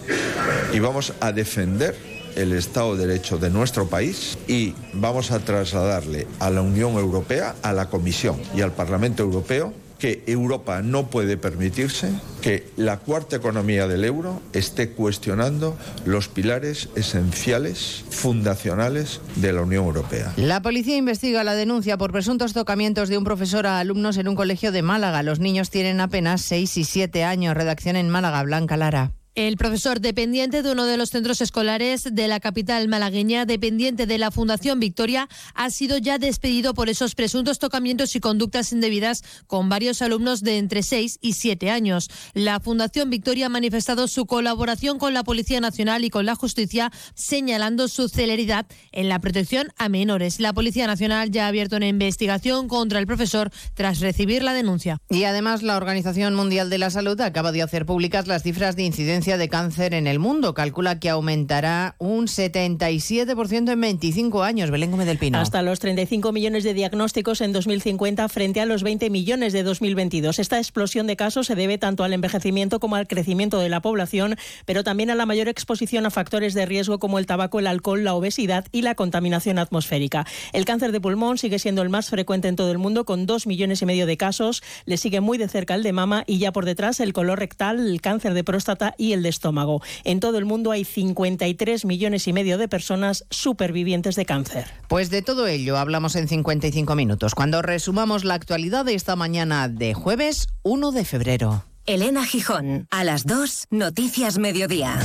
y vamos a defender el Estado de Derecho de nuestro país y vamos a trasladarle a la Unión Europea, a la Comisión y al Parlamento Europeo que Europa no puede permitirse que la cuarta economía del euro esté cuestionando los pilares esenciales, fundacionales de la Unión Europea. La policía investiga la denuncia por presuntos tocamientos de un profesor a alumnos en un colegio de Málaga. Los niños tienen apenas 6 y 7 años. Redacción en Málaga, Blanca Lara. El profesor dependiente de uno de los centros escolares de la capital malagueña, dependiente de la Fundación Victoria, ha sido ya despedido por esos presuntos tocamientos y conductas indebidas con varios alumnos de entre 6 y 7 años. La Fundación Victoria ha manifestado su colaboración con la Policía Nacional y con la Justicia, señalando su celeridad en la protección a menores. La Policía Nacional ya ha abierto una investigación contra el profesor tras recibir la denuncia. Y además, la Organización Mundial de la Salud acaba de hacer públicas las cifras de incidencia de cáncer en el mundo. Calcula que aumentará un 77% en 25 años. Belén Gómez del Pino. Hasta los 35 millones de diagnósticos en 2050 frente a los 20 millones de 2022. Esta explosión de casos se debe tanto al envejecimiento como al crecimiento de la población, pero también a la mayor exposición a factores de riesgo como el tabaco, el alcohol, la obesidad y la contaminación atmosférica. El cáncer de pulmón sigue siendo el más frecuente en todo el mundo con 2 millones y medio de casos. Le sigue muy de cerca el de mama y ya por detrás el color rectal, el cáncer de próstata y el de estómago. En todo el mundo hay 53 millones y medio de personas supervivientes de cáncer. Pues de todo ello hablamos en 55 minutos, cuando resumamos la actualidad de esta mañana de jueves 1 de febrero. Elena Gijón, a las 2, Noticias Mediodía.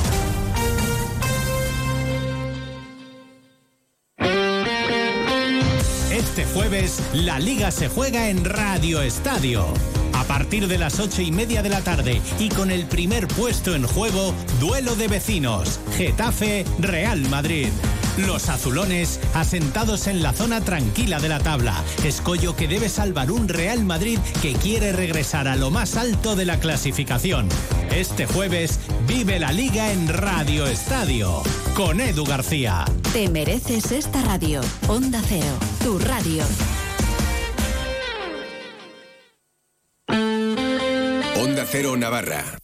Este jueves, la liga se juega en Radio Estadio. A partir de las ocho y media de la tarde y con el primer puesto en juego, duelo de vecinos, Getafe Real Madrid. Los azulones asentados en la zona tranquila de la tabla. Escollo que debe salvar un Real Madrid que quiere regresar a lo más alto de la clasificación. Este jueves vive la liga en Radio Estadio con Edu García. Te mereces esta radio. Onda Cero, tu radio. Onda Cero Navarra.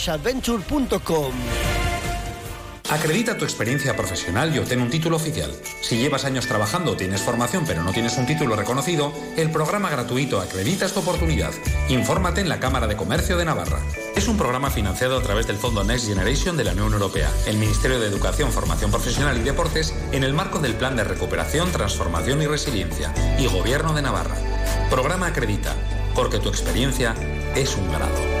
desafíoovertraceadventure.com. Acredita tu experiencia profesional y obtén un título oficial. Si llevas años trabajando tienes formación pero no tienes un título reconocido, el programa gratuito Acredita tu oportunidad. Infórmate en la Cámara de Comercio de Navarra. Es un programa financiado a través del Fondo Next Generation de la Unión Europea, el Ministerio de Educación, Formación Profesional y Deportes, en el marco del Plan de Recuperación, Transformación y Resiliencia, y Gobierno de Navarra. Programa Acredita, porque tu experiencia es un grado.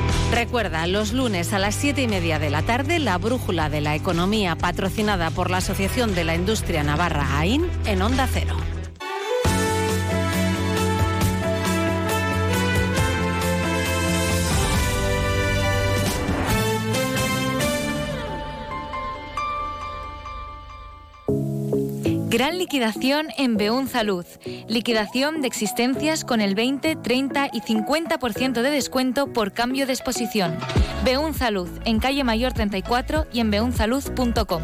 Recuerda, los lunes a las siete y media de la tarde, la Brújula de la Economía, patrocinada por la Asociación de la Industria Navarra AIN, en Onda Cero. Gran liquidación en Beun Salud. Liquidación de existencias con el 20, 30 y 50% de descuento por cambio de exposición. Beun Salud, en calle Mayor 34 y en beunsalud.com.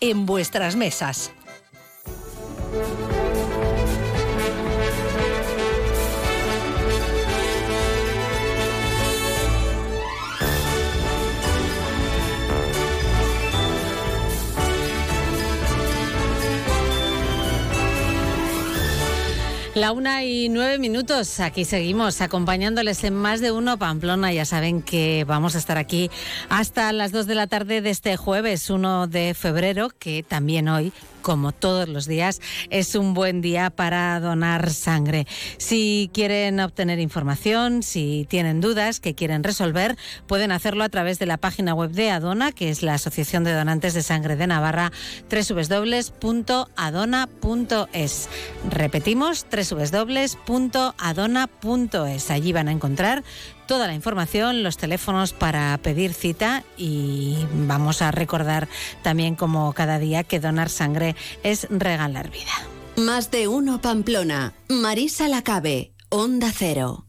en vuestras mesas. La una y nueve minutos, aquí seguimos acompañándoles en más de uno Pamplona. Ya saben que vamos a estar aquí hasta las dos de la tarde de este jueves 1 de febrero, que también hoy como todos los días, es un buen día para donar sangre. Si quieren obtener información, si tienen dudas que quieren resolver, pueden hacerlo a través de la página web de Adona, que es la Asociación de Donantes de Sangre de Navarra, www.adona.es. Repetimos, www.adona.es. Allí van a encontrar toda la información, los teléfonos para pedir cita y vamos a recordar también como cada día que donar sangre es regalar vida. Más de uno Pamplona. Marisa Lacabe, Onda Cero.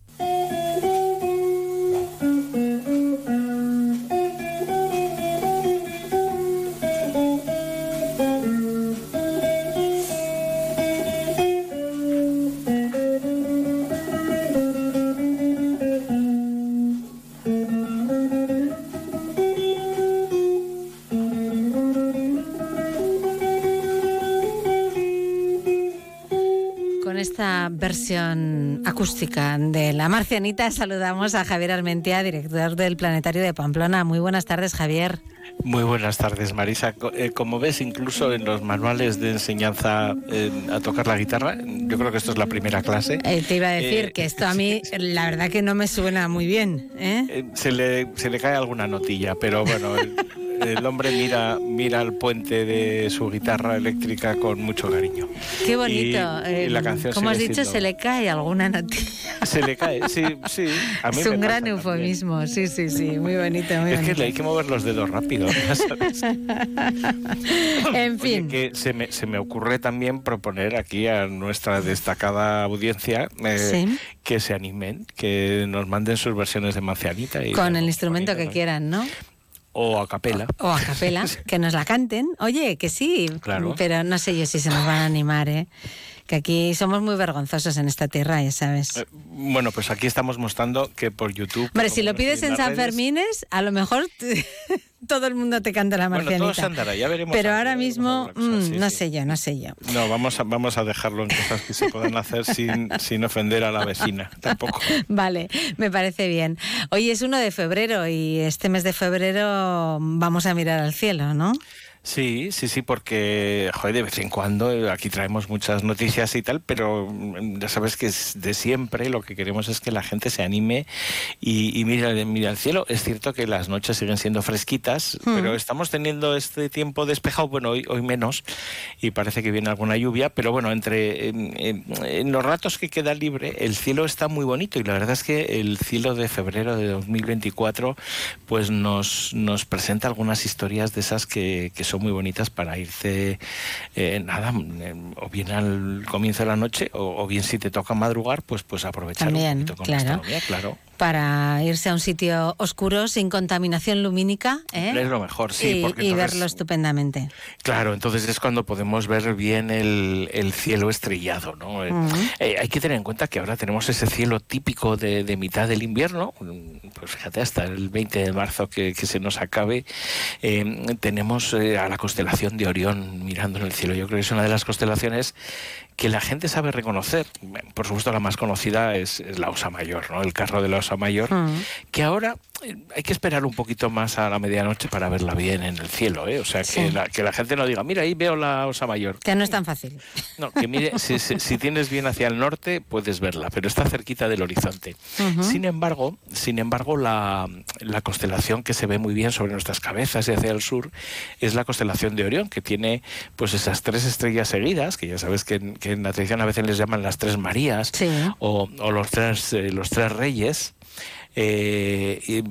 Acústica de La Marcianita saludamos a Javier Armentia, director del Planetario de Pamplona. Muy buenas tardes, Javier. Muy buenas tardes, Marisa. Eh, Como ves, incluso en los manuales de enseñanza eh, a tocar la guitarra, yo creo que esto es la primera clase. Eh, te iba a decir Eh, que esto a mí, la verdad que no me suena muy bien. Eh, se, le, se le cae alguna notilla, pero bueno, el, hombre mira, mira el puente de su guitarra eléctrica con mucho cariño. Qué bonito. Y- y la Eh, canción Como has dicho, siendo- se le cae alguna noticia. Se le cae, sí, sí. A mí Es un gran también. eufemismo, sí, sí, sí, muy bonito, muy Es que bonito. le hay que mover los dedos rápido. sabes. en fin. que se me, se me ocurre también proponer aquí a nuestra destacada audiencia eh, Sí. que se animen, que nos manden sus versiones de Mancianita y, Con el instrumento que quieran, ¿no? O a capela. O a capela, que nos la canten. Oye, que sí, Claro. pero no sé yo si se nos van a animar, ¿eh? Que aquí somos muy vergonzosos en esta tierra, ya sabes. Eh, Bueno, pues aquí estamos mostrando que por YouTube. Hombre, si lo pides en San Fermines, a lo mejor todo el mundo te canta la Bueno, marcianita. todo se andará, ya veremos Pero ahora mismo, mm, sí, no sí. sé yo, no sé yo. No, vamos a, vamos a dejarlo en cosas que se puedan hacer sin, sin ofender a la vecina, tampoco. Vale, me parece bien. Hoy es 1 de febrero y este mes de febrero vamos a mirar al cielo, ¿no? Sí, sí, sí, porque, joder, de vez en cuando eh, aquí traemos muchas noticias y tal, pero mm, ya sabes que es de siempre lo que queremos es que la gente se anime y, y mire, mire al cielo. Es cierto que las noches siguen siendo fresquitas, Hmm. pero estamos teniendo este tiempo despejado, bueno, hoy, hoy menos, y parece que viene alguna lluvia, pero bueno, entre en, en- en los ratos que queda libre, el cielo está muy bonito y la verdad es que el cielo de febrero de 2024 pues nos, nos presenta algunas historias de esas que, que son muy bonitas para irse, eh, nada, eh, o bien al comienzo de la noche, o, o bien si te toca madrugar, pues, pues aprovechar También, un poquito con la astronomía, claro. Para irse a un sitio oscuro, sin contaminación lumínica, ¿eh? Es lo mejor, sí, y, porque y entonces- verlo estupendamente. Claro, entonces es cuando podemos ver bien el, el cielo estrellado, ¿no? Eh, eh, hay que tener en cuenta que ahora tenemos ese cielo típico de, de mitad del invierno, mm, pues fíjate, hasta el 20 de marzo que, que se nos acabe, eh, tenemos a la constelación de Orión mirando en el cielo. Yo creo que es una de las constelaciones que la gente sabe reconocer. Por supuesto, la más conocida es, es la Osa Mayor, ¿no? El carro de la Osa Mayor, que ahora hay que esperar un poquito más a la medianoche para verla bien en el cielo, ¿eh? O sea, que, Sí. la, que la gente no diga, mira, ahí veo la Osa Mayor. Que no es tan fácil. No, que mire, si, si- si tienes bien hacia el norte, puedes verla, pero está cerquita del horizonte. Sin embargo, sin embargo, la, la constelación que se ve muy bien sobre nuestras cabezas y hacia el sur es la constelación de Orión, que tiene pues esas tres estrellas seguidas, que ya sabes que en, que en la tradición a veces les llaman las tres Marías o, o los tres eh, los tres reyes. Eh, y,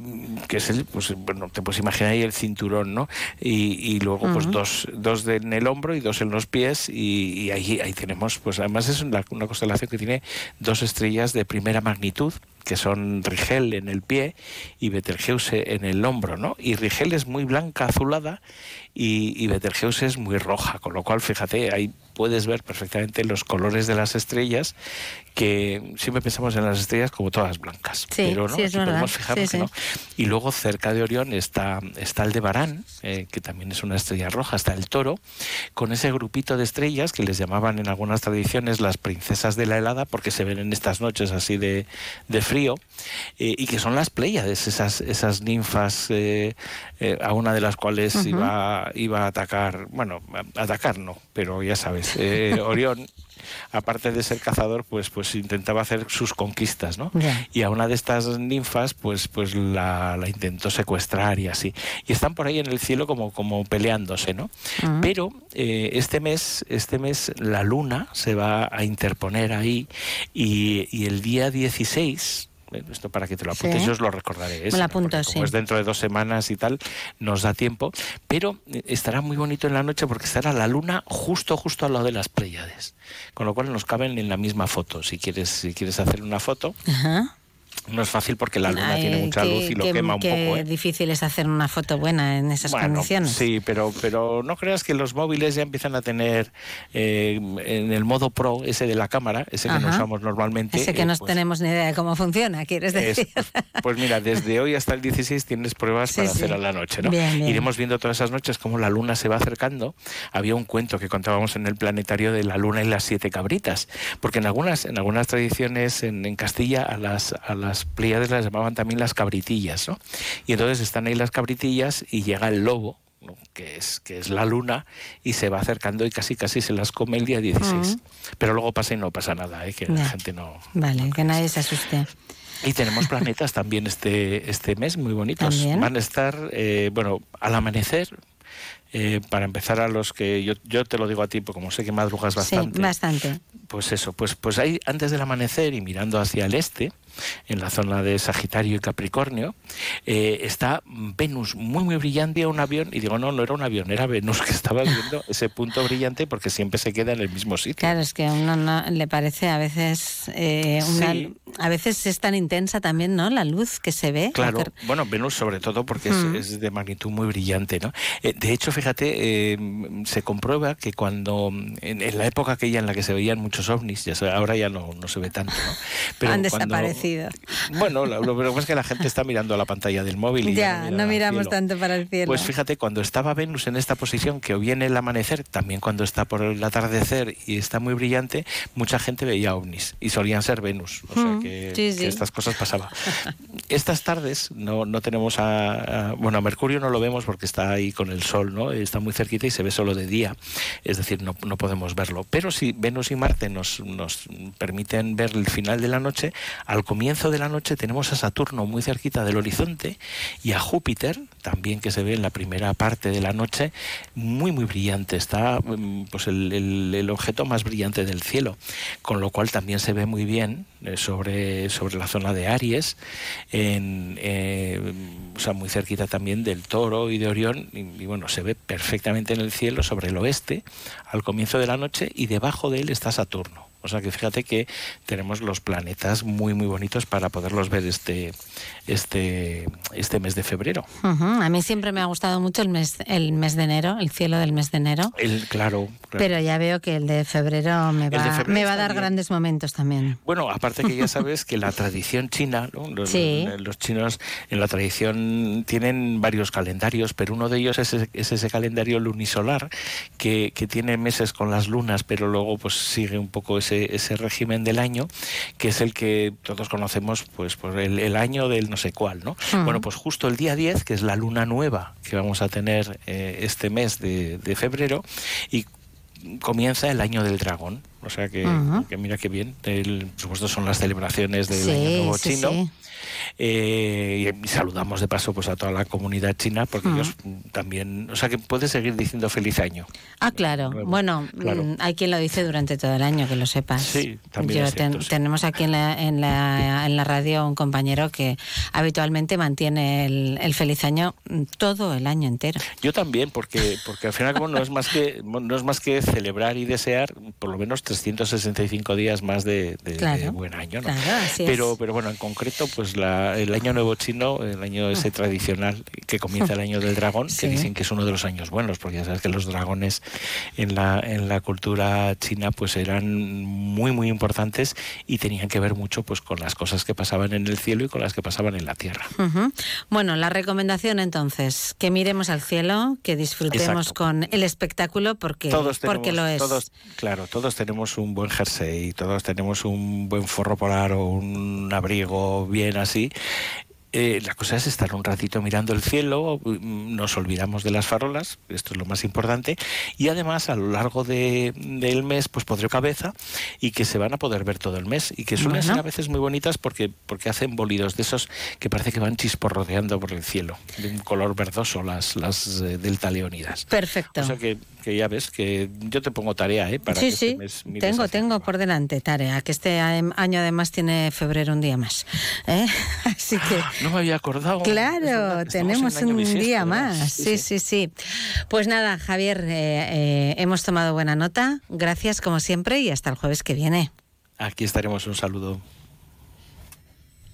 que es el, pues bueno, te puedes imaginar ahí el cinturón, ¿no? Y, y luego pues dos, dos de- en el hombro y dos en los pies y, y ahí, ahí tenemos, pues además es una, una constelación que tiene dos estrellas de primera magnitud que son Rigel en el pie y Betelgeuse en el hombro, ¿no? Y Rigel es muy blanca, azulada, y, y Betelgeuse es muy roja, con lo cual, fíjate, ahí puedes ver perfectamente los colores de las estrellas, que siempre pensamos en las estrellas como todas blancas, Sí, pero no, sí, es Aquí verdad. podemos fijarnos Sí, que no. Y luego cerca de Orión está, está el de Barán, eh, que también es una estrella roja, está el toro, con ese grupito de estrellas que les llamaban en algunas tradiciones las princesas de la helada, porque se ven en estas noches así de, de frío, eh, y que son las Pléyades, esas, esas ninfas, eh, eh, a una de las cuales iba, iba a atacar, bueno, a- atacar no, pero ya sabes, Orión aparte de ser cazador, pues, pues intentaba hacer sus conquistas, ¿no? Y a una de estas ninfas, pues, pues la, la intentó secuestrar y así. Y están por ahí en el cielo como, como peleándose, ¿no? Pero eh, este mes, este mes la luna se va a interponer ahí y, y el día 16 bueno, esto para que te lo apuntes, Sí. yo os lo recordaré. Me lo apunto, sí. Como es dentro de dos semanas y tal, nos da tiempo. Pero eh, estará muy bonito en la noche porque estará la luna justo, justo al lado de las Pléyades. Con lo cual nos caben en la misma foto. Si quieres, si quieres hacer una foto, Ajá. No es fácil porque la luna Ay, tiene mucha luz y lo quema un poco. ¿eh? difícil es hacer una foto buena en esas Bueno, condiciones. Sí, pero, pero no creas que los móviles ya empiezan a tener eh, en el modo pro, ese de la cámara, ese que no usamos normalmente. Ese que eh, no pues, tenemos ni idea de cómo funciona, quieres es- decir. pues mira, desde hoy hasta el 16 tienes pruebas Sí, para sí. hacer a la noche, ¿no? Bien, bien. Iremos viendo todas esas noches cómo la luna se va acercando. Había un cuento que contábamos en el planetario de la luna y las siete cabritas, porque en algunas, en algunas tradiciones en, en Castilla a las, a las Pleiades las llamaban también las cabritillas, ¿no? Y entonces están ahí las cabritillas y llega el lobo, ¿no? que es, que es la luna, y se va acercando y casi casi se las come el día 16. Ujú. Pero luego pasa y no pasa nada, ¿eh? que la gente no, Vale, que nadie se asuste. y tenemos planetas también este, este mes muy bonitos. También. Van a estar, eh, bueno, al amanecer, eh, para empezar a los que yo, yo te lo digo a ti, porque como sé que madrugas bastante, Sí, bastante. pues eso, pues, pues ahí antes del amanecer y mirando hacia el este, en la zona de Sagitario y Capricornio, eh, está Venus muy muy brillante a un avión, y digo, no, no era un avión, era Venus que estaba viendo ese punto brillante porque siempre se queda en el mismo sitio. Claro, es que a uno no le parece a veces eh, una, Sí. a veces es tan intensa también, ¿no? La luz que se ve. Claro, bueno, Venus sobre todo porque es, Mm. es de magnitud muy brillante, ¿no? Eh, de hecho, fíjate, eh, se comprueba que cuando, en, en la época aquella en la que se veían muchos ovnis, ya se- ahora ya no, no se ve tanto, ¿no? Han cuando- desaparecido. Bueno, lo, lo que pasa es que la gente está mirando a la pantalla del móvil y Ya, mira no miramos tanto para el cielo. Pues fíjate, cuando estaba Venus en esta posición, que o viene el amanecer, también cuando está por el atardecer y está muy brillante, mucha gente veía ovnis y solían ser Venus. O sea Mm, que, sí, que sí. estas cosas pasaban. Estas tardes no, no tenemos a, a- Bueno, a Mercurio no lo vemos porque está ahí con el Sol, ¿no? Está muy cerquita y se ve solo de día. Es decir, no, no podemos verlo. Pero si Venus y Marte nos, nos permiten ver el final de la noche, al comienzo de la noche tenemos a Saturno muy cerquita del horizonte y a Júpiter, también que se ve en la primera parte de la noche, muy, muy brillante. Está mm, pues el, objeto más brillante del cielo, con lo cual también se ve muy bien eh, sobre, sobre la zona de Aries, en, eh, o sea, muy cerquita también del Toro y de Orión, y, y bueno, se ve perfectamente en el cielo sobre el oeste al comienzo de la noche y debajo de él está Saturno. O sea que fíjate que tenemos los planetas muy muy bonitos para poderlos ver este este este mes de febrero. Ujú, A mí siempre me ha gustado mucho el mes, el mes de enero, el cielo del mes de enero. El claro, claro. Pero ya veo que el de febrero me va, febrero me va a dar grandes momentos también. Bueno, aparte que ya sabes que la tradición china, ¿no? los, Sí. los chinos en la tradición tienen varios calendarios, pero uno de ellos es, ese- es ese calendario lunisolar que, que tiene meses con las lunas, pero luego pues sigue un poco ese, ese régimen del año, que es el que todos conocemos pues por el, el año del no sé cuál, ¿no? Mm. Bueno, pues justo el día 10, que es la luna nueva que vamos a tener eh, este mes de, de febrero, y comienza el año del dragón. O sea que, Ujú. que mira qué bien. El, por supuesto son las celebraciones del Sí, Año Nuevo sí, Chino. sí. Eh, y saludamos de paso pues a toda la comunidad china porque ellos también, o sea que puedes seguir diciendo feliz año. Ah, claro. Bueno, Claro. mm, hay quien lo dice durante todo el año, que lo sepas. Sí, también Yo es cierto. Tenemos aquí en la, en, la, en la radio un compañero que habitualmente mantiene el, el feliz año todo el año entero. Yo también, porque porque al final como no es más que no es más que celebrar y desear por lo menos 365 días más de, de- Claro, de buen año, ¿no? claro, pero pero bueno, en concreto pues la- el año nuevo chino, el año ese tradicional que comienza el año del dragón, Sí. que dicen que es uno de los años buenos, porque ya sabes que los dragones en la en la cultura china pues eran muy muy importantes y tenían que ver mucho pues con las cosas que pasaban en el cielo y con las que pasaban en la tierra. Bueno, la recomendación entonces, que miremos al cielo, que disfrutemos Exacto. con el espectáculo porque, todos tenemos, porque lo es. Todos, claro, todos tenemos un buen jersey, todos tenemos un buen forro polar o un abrigo bien así. Eh, la cosa es estar un ratito mirando el cielo, mm, nos olvidamos de las farolas, esto es lo más importante, y además a lo largo de- del mes pues podré cabeza y que se van a poder ver todo el mes y que suelen Bueno. ser a veces muy bonitas porque, porque hacen bolidos de esos que parece que van chisporroteando por el cielo, de un color verdoso las, las eh, delta leonidas. Perfecto. O sea que, que ya ves que yo te pongo tarea, ¿eh? Para sí, que este sí, mes mires tengo, tengo por delante tarea, que este año además tiene febrero un día más. ¿eh? Así que... No me había acordado. Claro, tenemos un bisiesto, día ¿verdad? más. Sí, sí, sí. Pues nada, Javier, eh, eh, hemos tomado buena nota. Gracias como siempre y hasta el jueves que viene. Aquí estaremos, un saludo.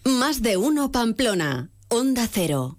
Más de uno Pamplona. Onda Cero.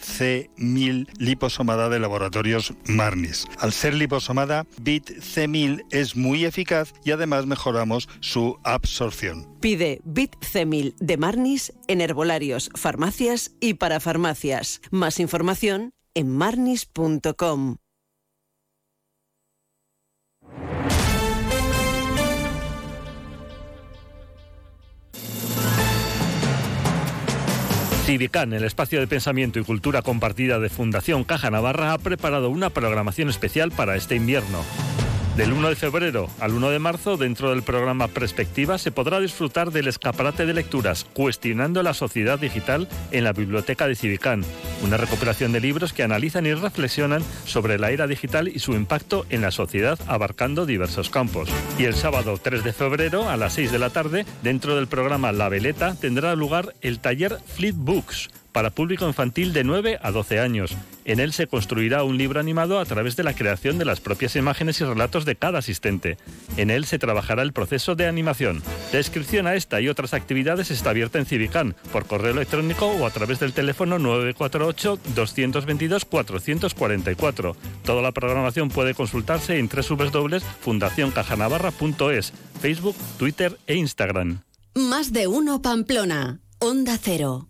C1000 liposomada de laboratorios Marnis. Al ser liposomada, BIT C1000 es muy eficaz y además mejoramos su absorción. Pide Bit C1000 de Marnis en herbolarios, farmacias y parafarmacias. Más información en marnis.com. Civican, el espacio de pensamiento y cultura compartida de Fundación Caja Navarra, ha preparado una programación especial para este invierno. Del 1 de febrero al 1 de marzo, dentro del programa Perspectiva, se podrá disfrutar del escaparate de lecturas Cuestionando la sociedad digital en la biblioteca de Civicán, una recopilación de libros que analizan y reflexionan sobre la era digital y su impacto en la sociedad abarcando diversos campos. Y el sábado 3 de febrero a las 6 de la tarde, dentro del programa La Veleta, tendrá lugar el taller Fleet Books para público infantil de 9 a 12 años. En él se construirá un libro animado a través de la creación de las propias imágenes y relatos de cada asistente. En él se trabajará el proceso de animación. La inscripción a esta y otras actividades está abierta en Civicán, por correo electrónico o a través del teléfono 948-222-444. Toda la programación puede consultarse en www.fundacioncajanavarra.es, Facebook, Twitter e Instagram. Más de uno Pamplona. Onda Cero.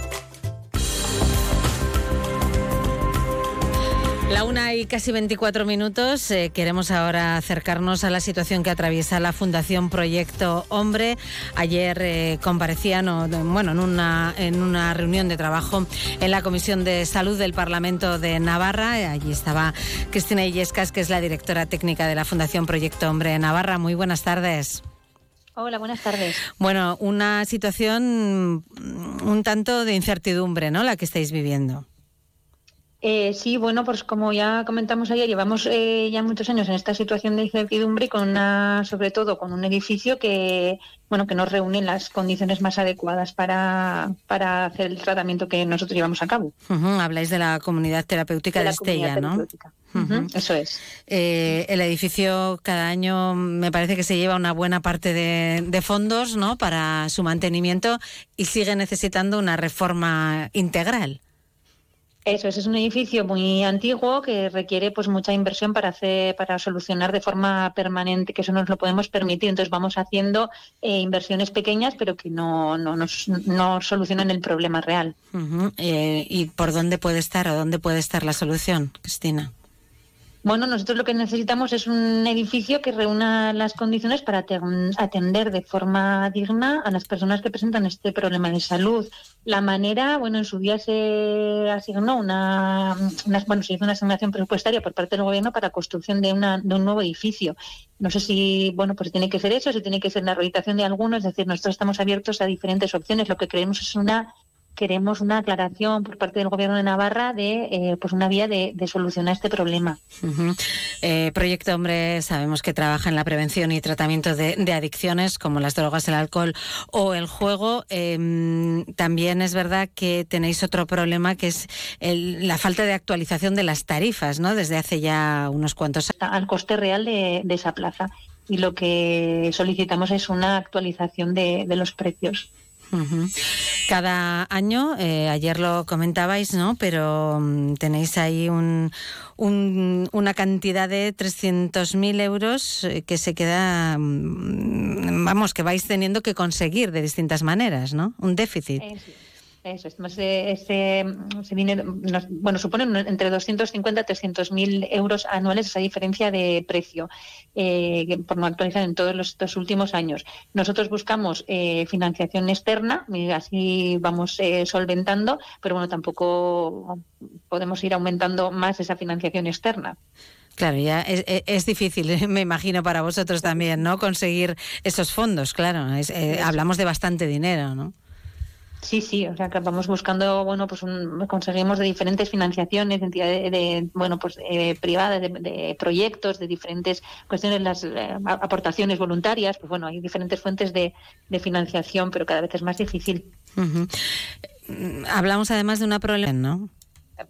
La una y casi 24 minutos. Eh, queremos ahora acercarnos a la situación que atraviesa la Fundación Proyecto Hombre. Ayer eh, comparecían, bueno, en una, en una reunión de trabajo en la Comisión de Salud del Parlamento de Navarra. Allí estaba Cristina Illescas, que es la directora técnica de la Fundación Proyecto Hombre Navarra. Muy buenas tardes. Hola, buenas tardes. Bueno, una situación un tanto de incertidumbre, ¿no? La que estáis viviendo. Eh, sí, bueno, pues como ya comentamos ayer, llevamos eh, ya muchos años en esta situación de incertidumbre y con una, sobre todo con un edificio que, bueno, que no reúne las condiciones más adecuadas para, para hacer el tratamiento que nosotros llevamos a cabo. Habláis de la comunidad terapéutica de, Estella, ¿no? Eso es. Eh, el edificio cada año me parece que se lleva una buena parte de, de fondos, ¿no? Para su mantenimiento y sigue necesitando una reforma integral. Eso es, es un edificio muy antiguo que requiere pues mucha inversión para hacer, para solucionar de forma permanente, que eso nos lo podemos permitir. Entonces vamos haciendo eh, inversiones pequeñas, pero que no, no, nos, no solucionan el problema real. Eh, ¿Y por dónde puede estar o dónde puede estar la solución, Cristina? Bueno, nosotros lo que necesitamos es un edificio que reúna las condiciones para atender de forma digna a las personas que presentan este problema de salud. La manera, bueno, en su día se asignó una, bueno, se hizo una asignación presupuestaria por parte del gobierno para construcción de, una, de un nuevo edificio. No sé si, bueno, pues tiene que ser eso, si tiene que ser la rehabilitación de algunos, es decir, nosotros estamos abiertos a diferentes opciones. Lo que creemos es una queremos una aclaración por parte del Gobierno de Navarra de eh, pues una vía de, solucionar este problema. Eh, Proyecto Hombre sabemos que trabaja en la prevención y tratamiento de, adicciones como las drogas, el alcohol o el juego. Em, también es verdad que tenéis otro problema que es la falta de actualización de las tarifas, ¿no? Desde hace ya unos cuantos años. Al coste real de, esa plaza y lo que solicitamos es una actualización de los precios. Cada año, eh, ayer lo comentabais, ¿no? Pero mm, tenéis ahí un, una cantidad de 300.000 euros eh, que se queda, mm, vamos, que vais teniendo que conseguir de distintas maneras, ¿no? Un déficit. Eso, ese, ese, dinero, bueno, supone entre 250 y 300 mil euros anuales esa diferencia de precio, eh, por no actualizar en todos los, estos últimos años. Nosotros buscamos eh, financiación externa, y así vamos eh, solventando, pero bueno, tampoco podemos ir aumentando más esa financiación externa. Claro, ya es, es, difícil, me imagino, para vosotros también, ¿no? Conseguir esos fondos, claro. hablamos de bastante dinero, ¿no? Sí, sí, o sea que vamos buscando, bueno, pues conseguimos de diferentes financiaciones, entidades de, bueno, pues eh, privadas, de, proyectos, de diferentes cuestiones, las eh, aportaciones voluntarias, pues bueno, hay diferentes fuentes de, financiación, pero cada vez es más difícil. Hablamos además de una problema, ¿no?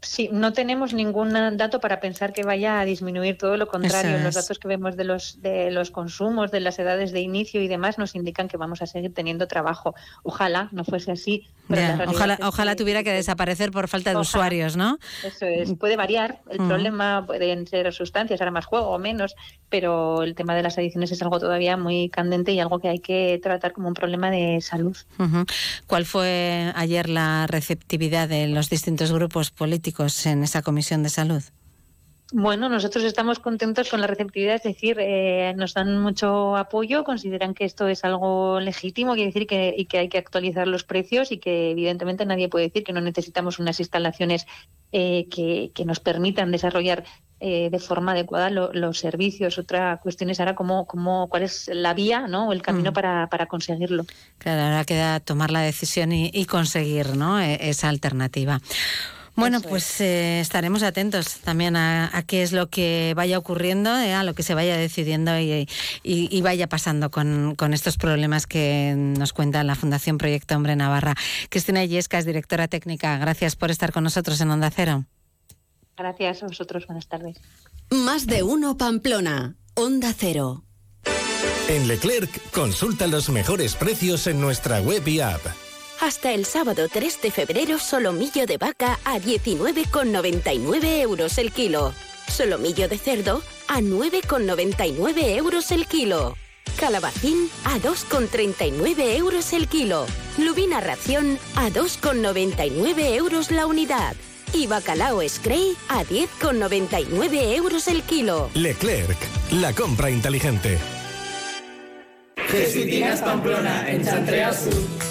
Sí, no tenemos ningún dato para pensar que vaya a disminuir, todo lo contrario. Los datos que vemos de los, de los consumos, de las edades de inicio y demás nos indican que vamos a seguir teniendo trabajo. Ojalá no fuese así. ojalá ojalá tuviera que desaparecer por falta de usuarios, ¿no? Eso es. Puede variar. El problema pueden ser sustancias, ahora más juego o menos, pero el tema de las adicciones es algo todavía muy candente y algo que hay que tratar como un problema de salud. ¿Cuál fue ayer la receptividad de los distintos grupos políticos? En esa comisión de salud? Bueno, nosotros estamos contentos con la receptividad, es decir, eh, nos dan mucho apoyo, consideran que esto es algo legítimo, quiere decir que, y que hay que actualizar los precios y que evidentemente nadie puede decir que no necesitamos unas instalaciones eh, que, nos permitan desarrollar eh, de forma adecuada los servicios. Otra cuestión es ahora cómo, cómo, cuál es la vía ¿no? o el camino mm. para, para, conseguirlo. Claro, ahora queda tomar la decisión y, y conseguir ¿no? E, esa alternativa. Bueno, pues eh, estaremos atentos también a, qué es lo que vaya ocurriendo, eh, a lo que se vaya decidiendo y, vaya pasando con, estos problemas que nos cuenta la Fundación Proyecto Hombre Navarra. Cristina Yesca es directora técnica. Gracias por estar con nosotros en Onda Cero. Gracias a vosotros. Buenas tardes. Más de uno Pamplona. Onda Cero. En Leclerc, consulta los mejores precios en nuestra web y app. Hasta el sábado 3 de febrero, solomillo de vaca a 19,99 euros el kilo. Solomillo de cerdo a 9,99 euros el kilo. Calabacín a 2,39 euros el kilo. Lubina ración a 2,99 euros la unidad. y bacalao Scray a 10,99 euros el kilo. Leclerc, la compra inteligente. Jesuitinas Pamplona, en Chantrea Sur.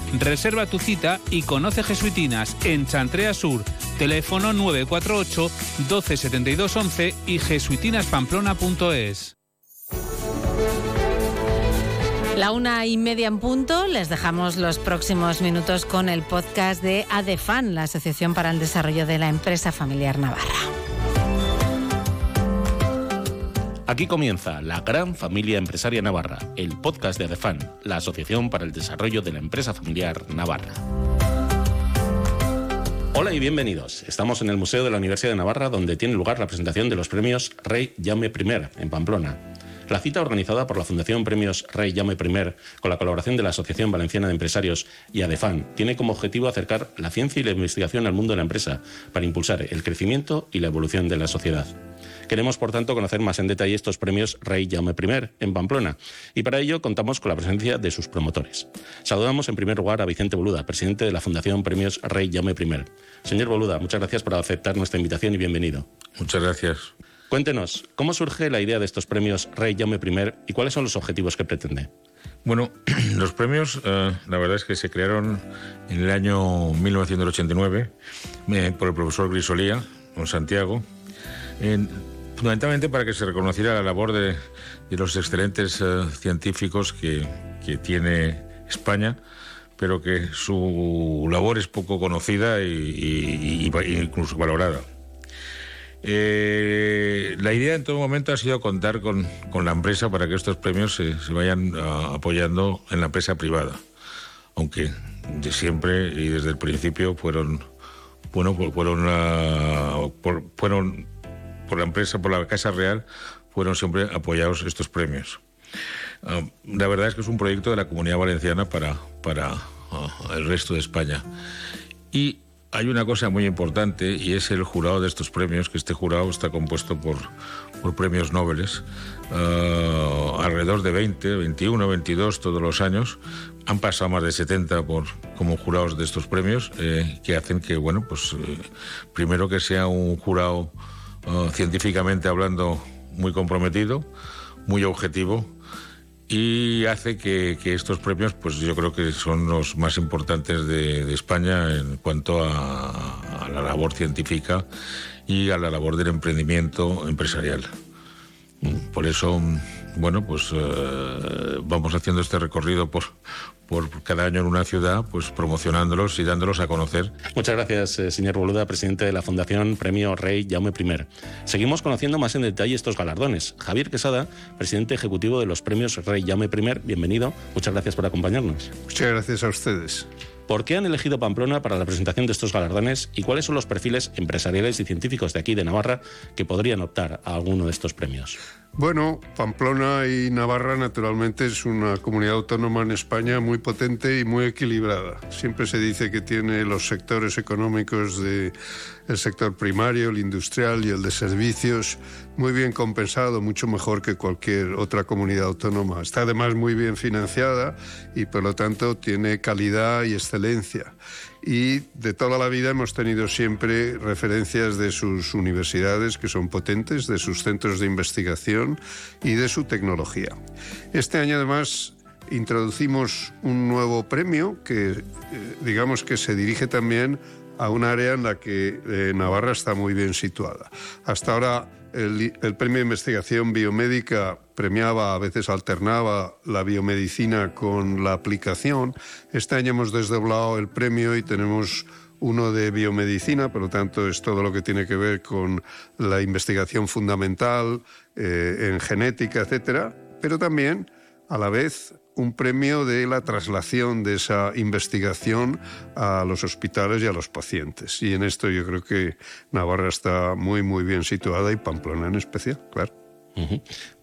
Reserva tu cita y conoce Jesuitinas en Chantrea Sur. Teléfono 948 127211 y jesuitinaspamplona.es. La una y media en punto, les dejamos los próximos minutos con el podcast de ADEFAN, la Asociación para el Desarrollo de la Empresa Familiar Navarra. Aquí comienza la gran familia empresaria navarra, el podcast de ADEFAN, la Asociación para el Desarrollo de la Empresa Familiar Navarra. Hola y bienvenidos. Estamos en el Museo de la Universidad de Navarra, donde tiene lugar la presentación de los premios Rey Jaume I en Pamplona. La cita organizada por la Fundación Premios Rey Jaume I, con la colaboración de la Asociación Valenciana de Empresarios y ADEFAN, tiene como objetivo acercar la ciencia y la investigación al mundo de la empresa para impulsar el crecimiento y la evolución de la sociedad. Queremos, por tanto, conocer más en detalle estos premios Rey Jaume I en Pamplona y para ello contamos con la presencia de sus promotores. Saludamos en primer lugar a Vicente Boluda, presidente de la Fundación Premios Rey Jaume I. Señor Boluda, muchas gracias por aceptar nuestra invitación y bienvenido. Muchas gracias. Cuéntenos, ¿cómo surge la idea de estos premios Rey Jaume I y cuáles son los objetivos que pretende? Bueno, los premios, eh, la verdad es que se crearon en el año 1989 eh, por el profesor Grisolía, en Santiago, fundamentalmente para que se reconociera la labor de, los excelentes eh, científicos que, tiene España, pero que su labor es poco conocida e incluso valorada. Eh, la idea en todo momento ha sido contar con, la empresa para que estos premios se, vayan ah, apoyando en la empresa privada, aunque de siempre y desde el principio fueron, bueno, fueron, ah, fueron por la empresa, por la Casa Real, fueron siempre apoyados estos premios. Ah, la verdad es que es un proyecto de la Comunidad Valenciana para, para el resto de España. Y hay una cosa muy importante y es el jurado de estos premios, que este jurado está compuesto por, por premios Nobel, uh, alrededor de 20, 21, 22 todos los años. Han pasado más de 70 por, como jurados de estos premios, eh, que hacen que, bueno, pues eh, primero que sea un jurado científicamente hablando muy comprometido, muy objetivo, y hace que, estos premios, pues yo creo que son los más importantes de, España en cuanto a, la labor científica y a la labor del emprendimiento empresarial. Por eso, bueno, pues eh, vamos haciendo este recorrido por, por cada año en una ciudad, pues promocionándolos y dándolos a conocer. Muchas gracias, eh, señor Boluda, presidente de la Fundación Premio Rey Jaume I. Seguimos conociendo más en detalle estos galardones. Javier Quesada, presidente ejecutivo de los Premios Rey Jaume I, bienvenido. Muchas gracias por acompañarnos. Muchas gracias a ustedes. ¿Por qué han elegido Pamplona para la presentación de estos galardones y cuáles son los perfiles empresariales y científicos de aquí de Navarra que podrían optar a alguno de estos premios? Bueno, Pamplona y Navarra naturalmente es una comunidad autónoma en España muy potente y muy equilibrada. Siempre se dice que tiene los sectores económicos del sector primario, el industrial y el de servicios muy bien compensado, mucho mejor que cualquier otra comunidad autónoma. Está además muy bien financiada y por lo tanto tiene calidad y excelencia y de toda la vida hemos tenido siempre referencias de sus universidades que son potentes, de sus centros de investigación y de su tecnología. Este año además introducimos un nuevo premio que eh, digamos que se dirige también a un área en la que eh, Navarra está muy bien situada. Hasta ahora el, premio de investigación biomédica premiaba, a veces alternaba la biomedicina con la aplicación. Este año hemos desdoblado el premio y tenemos uno de biomedicina, por lo tanto es todo lo que tiene que ver con la investigación fundamental eh, en genética, etcétera, pero también a la vez un premio de la traslación de esa investigación a los hospitales y a los pacientes. Y en esto yo creo que Navarra está muy, muy bien situada y Pamplona en especial, claro.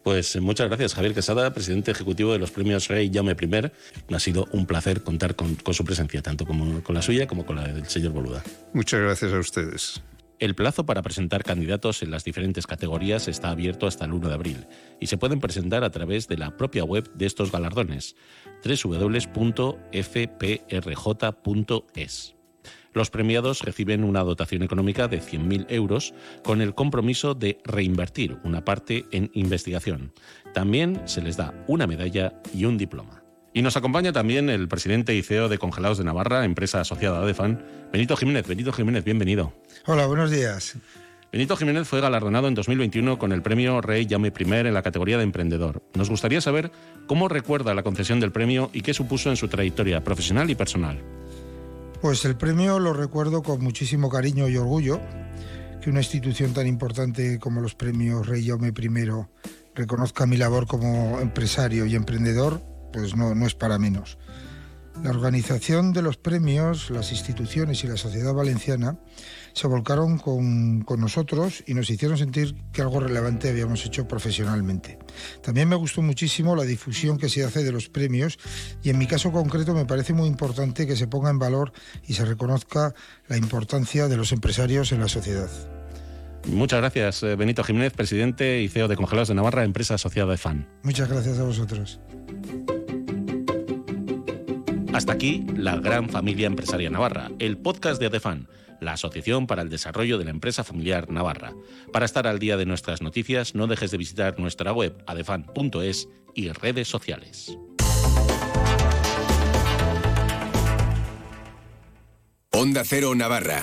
Pues eh, muchas gracias, Javier Quesada, presidente ejecutivo de los premios Rey Llame Primer. Ha sido un placer contar con, con su presencia, tanto como con la suya como con la del señor Boluda. Muchas gracias a ustedes. El plazo para presentar candidatos en las diferentes categorías está abierto hasta el 1 de abril y se pueden presentar a través de la propia web de estos galardones, www.fprj.es. Los premiados reciben una dotación económica de 100.000 euros con el compromiso de reinvertir una parte en investigación. También se les da una medalla y un diploma. Y nos acompaña también el presidente y CEO de Congelados de Navarra, empresa asociada a Adefan, Benito Jiménez. Benito Jiménez, bienvenido. Hola, buenos días. Benito Jiménez fue galardonado en 2021 con el premio Rey Llame Primer en la categoría de emprendedor. Nos gustaría saber cómo recuerda la concesión del premio y qué supuso en su trayectoria profesional y personal. Pues el premio lo recuerdo con muchísimo cariño y orgullo, que una institución tan importante como los premios Rey Jaume I reconozca mi labor como empresario y emprendedor, pues no, no es para menos. La organización de los premios, las instituciones y la sociedad valenciana se volcaron con, con, nosotros y nos hicieron sentir que algo relevante habíamos hecho profesionalmente. También me gustó muchísimo la difusión que se hace de los premios y en mi caso concreto me parece muy importante que se ponga en valor y se reconozca la importancia de los empresarios en la sociedad. Muchas gracias, eh, Benito Jiménez, presidente y CEO de Congelados de Navarra, empresa asociada de FAN. Muchas gracias a vosotros. Hasta aquí la gran familia empresaria navarra, el podcast de Adefan, la Asociación para el Desarrollo de la Empresa Familiar Navarra. Para estar al día de nuestras noticias, no dejes de visitar nuestra web adefan.es y redes sociales. Onda Cero Navarra.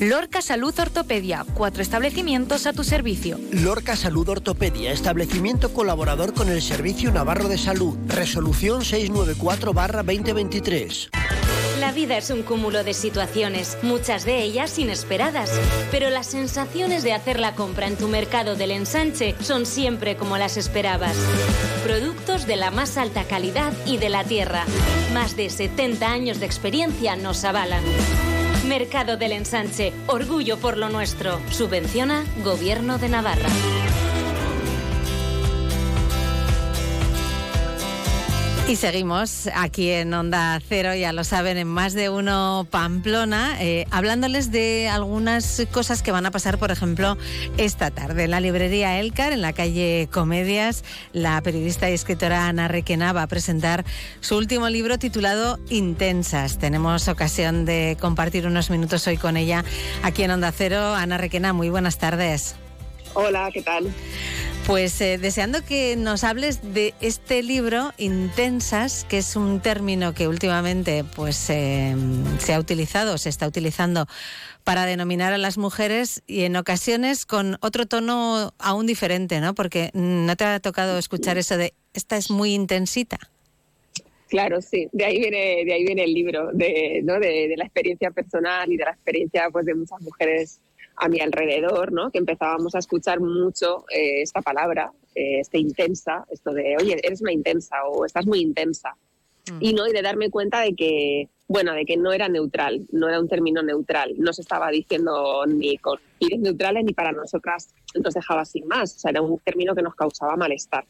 Lorca Salud Ortopedia, cuatro establecimientos a tu servicio. Lorca Salud Ortopedia, establecimiento colaborador con el Servicio Navarro de Salud. Resolución 694-2023. La vida es un cúmulo de situaciones, muchas de ellas inesperadas, pero las sensaciones de hacer la compra en tu mercado del ensanche son siempre como las esperabas. Productos de la más alta calidad y de la tierra. Más de 70 años de experiencia nos avalan. Mercado del Ensanche, orgullo por lo nuestro. Subvenciona Gobierno de Navarra. Y seguimos aquí en Onda Cero, ya lo saben, en más de uno Pamplona, eh, hablándoles de algunas cosas que van a pasar, por ejemplo, esta tarde. En la librería Elcar, en la calle Comedias, la periodista y escritora Ana Requena va a presentar su último libro titulado Intensas. Tenemos ocasión de compartir unos minutos hoy con ella aquí en Onda Cero. Ana Requena, muy buenas tardes. Hola, ¿qué tal? Pues eh, deseando que nos hables de este libro, Intensas, que es un término que últimamente pues, eh, se ha utilizado, se está utilizando para denominar a las mujeres y en ocasiones con otro tono aún diferente, ¿no? Porque no te ha tocado escuchar eso de esta es muy intensita. Claro, sí, de ahí viene, de ahí viene el libro, de, ¿no? de, de la experiencia personal y de la experiencia pues, de muchas mujeres a mi alrededor, ¿no? que empezábamos a escuchar mucho eh, esta palabra, eh, este intensa, esto de, oye, eres una intensa o estás muy intensa. Mm. Y no, y de darme cuenta de que, bueno, de que no era neutral, no era un término neutral, no se estaba diciendo ni con fines neutrales ni para nosotras nos dejaba sin más, o sea, era un término que nos causaba malestar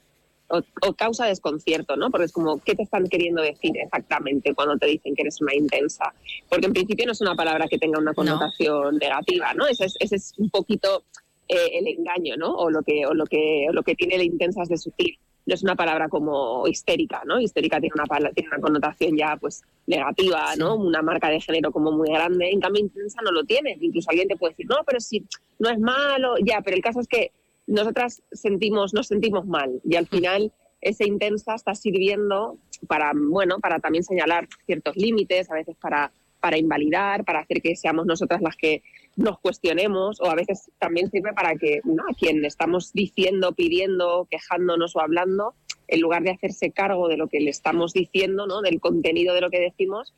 o, causa desconcierto, ¿no? Porque es como, ¿qué te están queriendo decir exactamente cuando te dicen que eres una intensa? Porque en principio no es una palabra que tenga una connotación negativa, ¿no? Ese es, ese es un poquito eh, el engaño, ¿no? O lo que, o lo que, o lo que tiene el intensas de sutil. No es una palabra como histérica, ¿no? Histérica tiene una, tiene una connotación ya pues negativa, ¿no? Una marca de género como muy grande. En cambio, intensa no lo tiene. Incluso alguien te puede decir, no, pero si no es malo, ya, pero el caso es que nosotras sentimos, nos sentimos mal y al final ese intensa está sirviendo para, bueno, para también señalar ciertos límites, a veces para, para invalidar, para hacer que seamos nosotras las que nos cuestionemos o a veces también sirve para que ¿no? a quien estamos diciendo, pidiendo, quejándonos o hablando, en lugar de hacerse cargo de lo que le estamos diciendo, ¿no? del contenido de lo que decimos,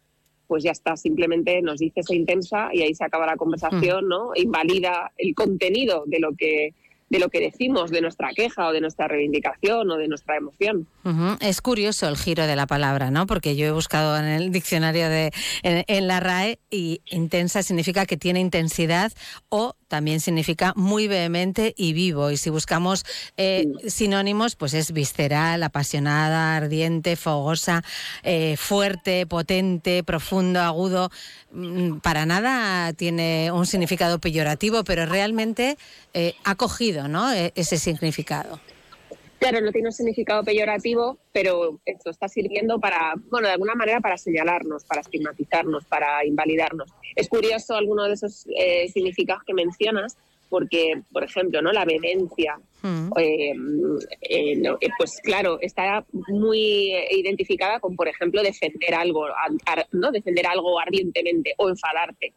pues ya está, simplemente nos dice esa intensa y ahí se acaba la conversación, ¿no? Invalida el contenido de lo que de lo que decimos, de nuestra queja o de nuestra reivindicación o de nuestra emoción. Es curioso el giro de la palabra, ¿no? Porque yo he buscado en el diccionario de en, la RAE y intensa significa que tiene intensidad o también significa muy vehemente y vivo. Y si buscamos eh, sinónimos, pues es visceral, apasionada, ardiente, fogosa, eh, fuerte, potente, profundo, agudo. Mm, para nada tiene un significado peyorativo, pero realmente eh, ha cogido ¿no? E, ese significado. Claro, no tiene un significado peyorativo, pero esto está sirviendo para, bueno, de alguna manera para señalarnos, para estigmatizarnos, para invalidarnos. Es curioso alguno de esos eh, significados que mencionas, porque, por ejemplo, ¿no? la vehemencia, hmm. eh, eh, pues claro, está muy identificada con, por ejemplo, defender algo, ¿no? defender algo ardientemente o enfadarte.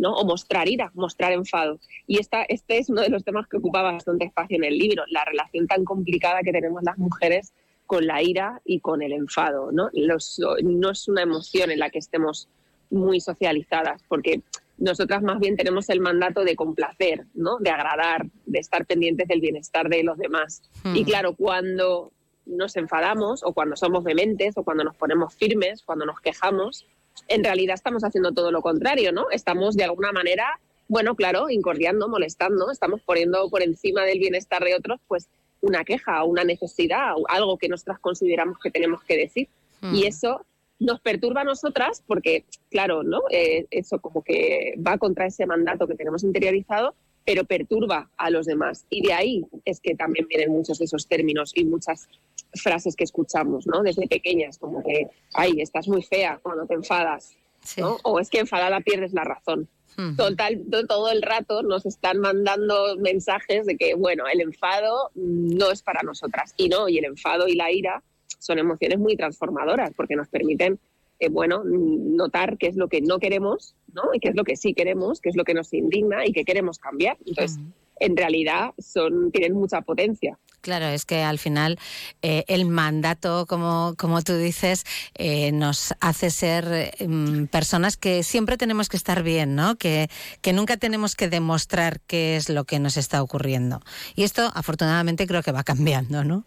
¿No? o mostrar ira, mostrar enfado. Y esta, este es uno de los temas que ocupa bastante espacio en el libro, la relación tan complicada que tenemos las mujeres con la ira y con el enfado. ¿no? no es una emoción en la que estemos muy socializadas, porque nosotras más bien tenemos el mandato de complacer, ¿no? de agradar, de estar pendientes del bienestar de los demás. Hmm. Y claro, cuando nos enfadamos o cuando somos dementes o cuando nos ponemos firmes, cuando nos quejamos, en realidad estamos haciendo todo lo contrario, ¿no? Estamos de alguna manera, bueno, claro, incordiando, molestando, estamos poniendo por encima del bienestar de otros, pues una queja, una necesidad, algo que nosotras consideramos que tenemos que decir. Hmm. Y eso nos perturba a nosotras porque, claro, ¿no? Eh, eso como que va contra ese mandato que tenemos interiorizado, pero perturba a los demás. Y de ahí es que también vienen muchos de esos términos y muchas frases que escuchamos, ¿no? Desde pequeñas, como que, ay, estás muy fea cuando te enfadas, ¿no? O es que enfadada pierdes la razón. Total, todo el rato nos están mandando mensajes de que, bueno, el enfado no es para nosotras. Y no, y el enfado y la ira son emociones muy transformadoras porque nos permiten, eh, bueno, notar qué es lo que no queremos, ¿no? Y qué es lo que sí queremos, qué es lo que nos indigna y qué queremos cambiar. Entonces, en realidad son, tienen mucha potencia. Claro, es que al final eh, el mandato, como, como tú dices, eh, nos hace ser mm, personas que siempre tenemos que estar bien, ¿no? Que, que nunca tenemos que demostrar qué es lo que nos está ocurriendo. Y esto, afortunadamente, creo que va cambiando, ¿no?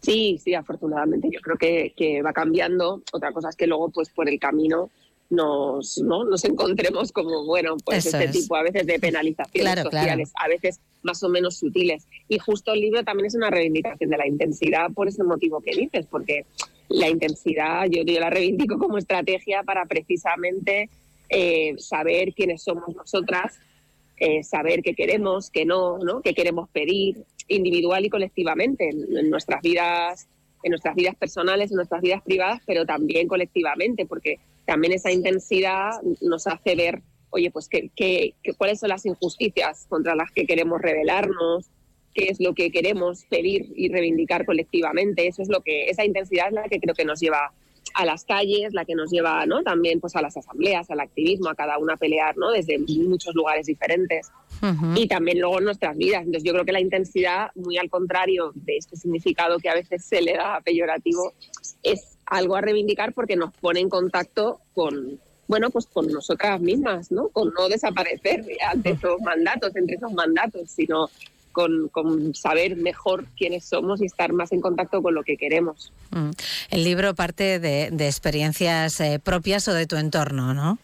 Sí, sí, afortunadamente. Yo creo que, que va cambiando. Otra cosa es que luego, pues por el camino, nos, ¿no? nos encontremos como, bueno, pues este tipo a veces de penalizaciones sociales, a veces más o menos sutiles. Y justo el libro también es una reivindicación de la intensidad por ese motivo que dices, porque la intensidad yo, yo la reivindico como estrategia para precisamente eh, saber quiénes somos nosotras, eh, saber qué queremos, qué no, ¿no? qué queremos pedir individual y colectivamente en nuestras vidas en nuestras vidas personales, en nuestras vidas privadas, pero también colectivamente, porque también esa intensidad nos hace ver, oye, pues qué, cuáles son las injusticias contra las que queremos rebelarnos, qué es lo que queremos pedir y reivindicar colectivamente. Eso es lo que, esa intensidad es la que creo que nos lleva a las calles, la que nos lleva ¿no? también pues, a las asambleas, al activismo, a cada una a pelear ¿no? desde muchos lugares diferentes. Y también luego en nuestras vidas. Entonces yo creo que la intensidad, muy al contrario de este significado que a veces se le da peyorativo, es algo a reivindicar porque nos pone en contacto con, bueno, pues con nosotras mismas, ¿no? Con no desaparecer ante esos mandatos, entre esos mandatos, sino con, saber mejor quiénes somos y estar más en contacto con lo que queremos. Mm. El libro parte de, experiencias eh, propias o de tu entorno, ¿no?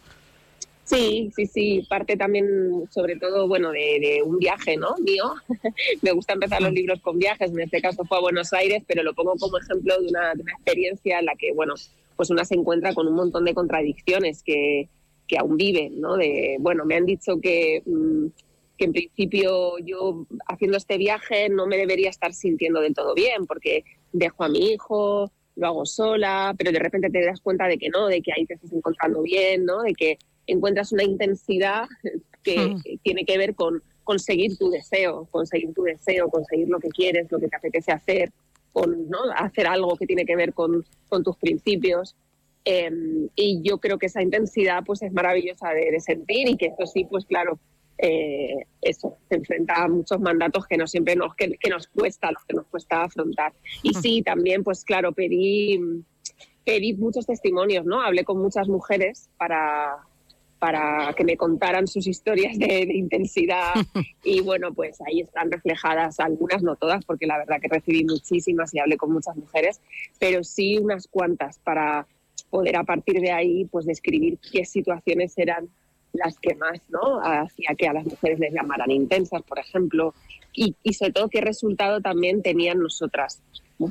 Sí, sí, sí, parte también sobre todo, bueno, de, un viaje, ¿no? Mío. Me gusta empezar los libros con viajes, en este caso fue a Buenos Aires, pero lo pongo como ejemplo de una, experiencia en la que, bueno, pues una se encuentra con un montón de contradicciones que, que aún vive, ¿no? De, bueno, me han dicho que, mm, que en principio yo haciendo este viaje no me debería estar sintiendo del todo bien, porque dejo a mi hijo, lo hago sola, pero de repente te das cuenta de que no, de que ahí te estás encontrando bien, ¿no? De que encuentras una intensidad que hmm. tiene que ver con conseguir tu deseo, conseguir tu deseo, conseguir lo que quieres, lo que te apetece hacer, con ¿no? hacer algo que tiene que ver con, con tus principios. Em, y yo creo que esa intensidad pues es maravillosa de, sentir y que eso sí, pues claro, eh, eso, se enfrenta a muchos mandatos que no siempre nos, que, nos cuesta, los que nos cuesta afrontar. Y hmm. sí, también, pues claro, pedí pedí muchos testimonios, ¿no? Hablé con muchas mujeres para, para que me contaran sus historias de, intensidad. Y bueno, pues ahí están reflejadas algunas, no todas, porque la verdad que recibí muchísimas y hablé con muchas mujeres, pero sí unas cuantas para poder a partir de ahí pues describir qué situaciones eran las que más no hacía que a las mujeres les llamaran intensas, por ejemplo, y, y sobre todo qué resultado también tenían nosotras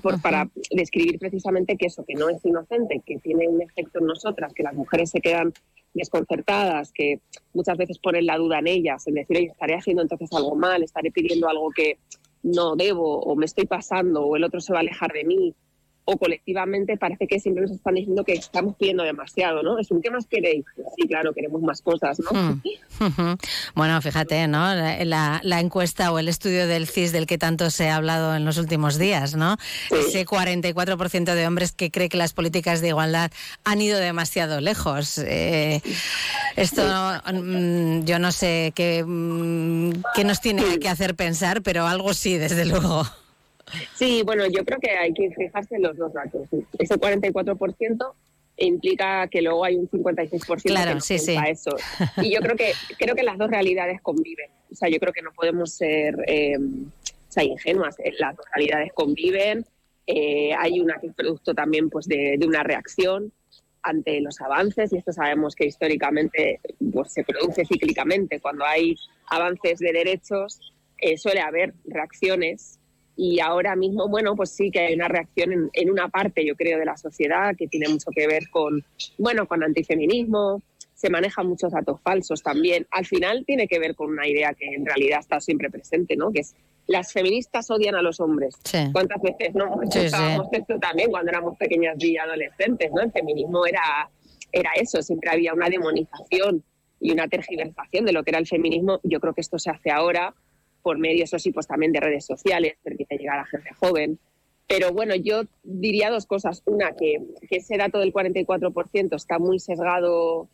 por, para describir precisamente que eso, que no es inocente, que tiene un efecto en nosotras, que las mujeres se quedan desconcertadas, que muchas veces ponen la duda en ellas, en decir, oye, estaré haciendo entonces algo mal, estaré pidiendo algo que no debo, o me estoy pasando, o el otro se va a alejar de mí, o colectivamente parece que siempre nos están diciendo que estamos pidiendo demasiado, ¿no? Es un ¿qué más queréis? Sí, claro, queremos más cosas, ¿no? Hmm. Bueno, fíjate, ¿no? La, la, encuesta o el estudio del CIS del que tanto se ha hablado en los últimos días, ¿no? Ese 44% de hombres que cree que las políticas de igualdad han ido demasiado lejos. Eh, esto mm, yo no sé qué, mm, qué nos tiene que hacer pensar, pero algo sí, desde luego. Sí, bueno, yo creo que hay que fijarse en los dos datos. Ese 44% implica que luego hay un 56% claro, que no sí, sí. eso. Y yo creo que creo que las dos realidades conviven. O sea, yo creo que no podemos ser eh, o sea, ingenuas. Eh, las dos realidades conviven. Eh, hay una que es producto también pues, de, de, una reacción ante los avances y esto sabemos que históricamente pues, se produce cíclicamente. Cuando hay avances de derechos suele haber reacciones y ahora mismo, bueno, pues sí que hay una reacción en, una parte, yo creo, de la sociedad que tiene mucho que ver con, bueno, con antifeminismo, se manejan muchos datos falsos también. Al final tiene que ver con una idea que en realidad está siempre presente, ¿no? Que es las feministas odian a los hombres. ¿Cuántas veces no escuchábamos esto también cuando éramos pequeñas y adolescentes, ¿no? El feminismo era, era eso, siempre había una demonización y una tergiversación de lo que era el feminismo. Yo creo que esto se hace ahora por medios, eso sí, pues también de redes sociales, permite llegar a gente joven. Pero bueno, yo diría dos cosas. Una, que, ese dato del 44% está muy sesgado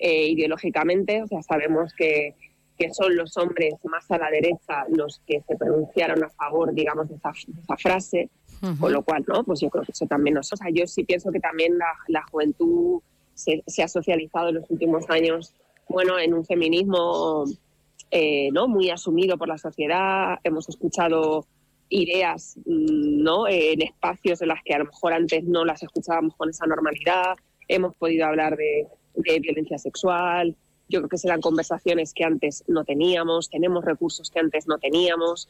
eh, ideológicamente, o sea, sabemos que, que, son los hombres más a la derecha los que se pronunciaron a favor, digamos, de esa, frase, con lo cual, ¿no? Pues yo creo que eso también nos... O sea, yo sí pienso que también la, la juventud se, se, ha socializado en los últimos años, bueno, en un feminismo eh, ¿no? muy asumido por la sociedad. Hemos escuchado ideas mm, ¿no? en espacios en las que a lo mejor antes no las escuchábamos con esa normalidad. Hemos podido hablar de, violencia sexual. Yo creo que serán conversaciones que antes no teníamos, tenemos recursos que antes no teníamos.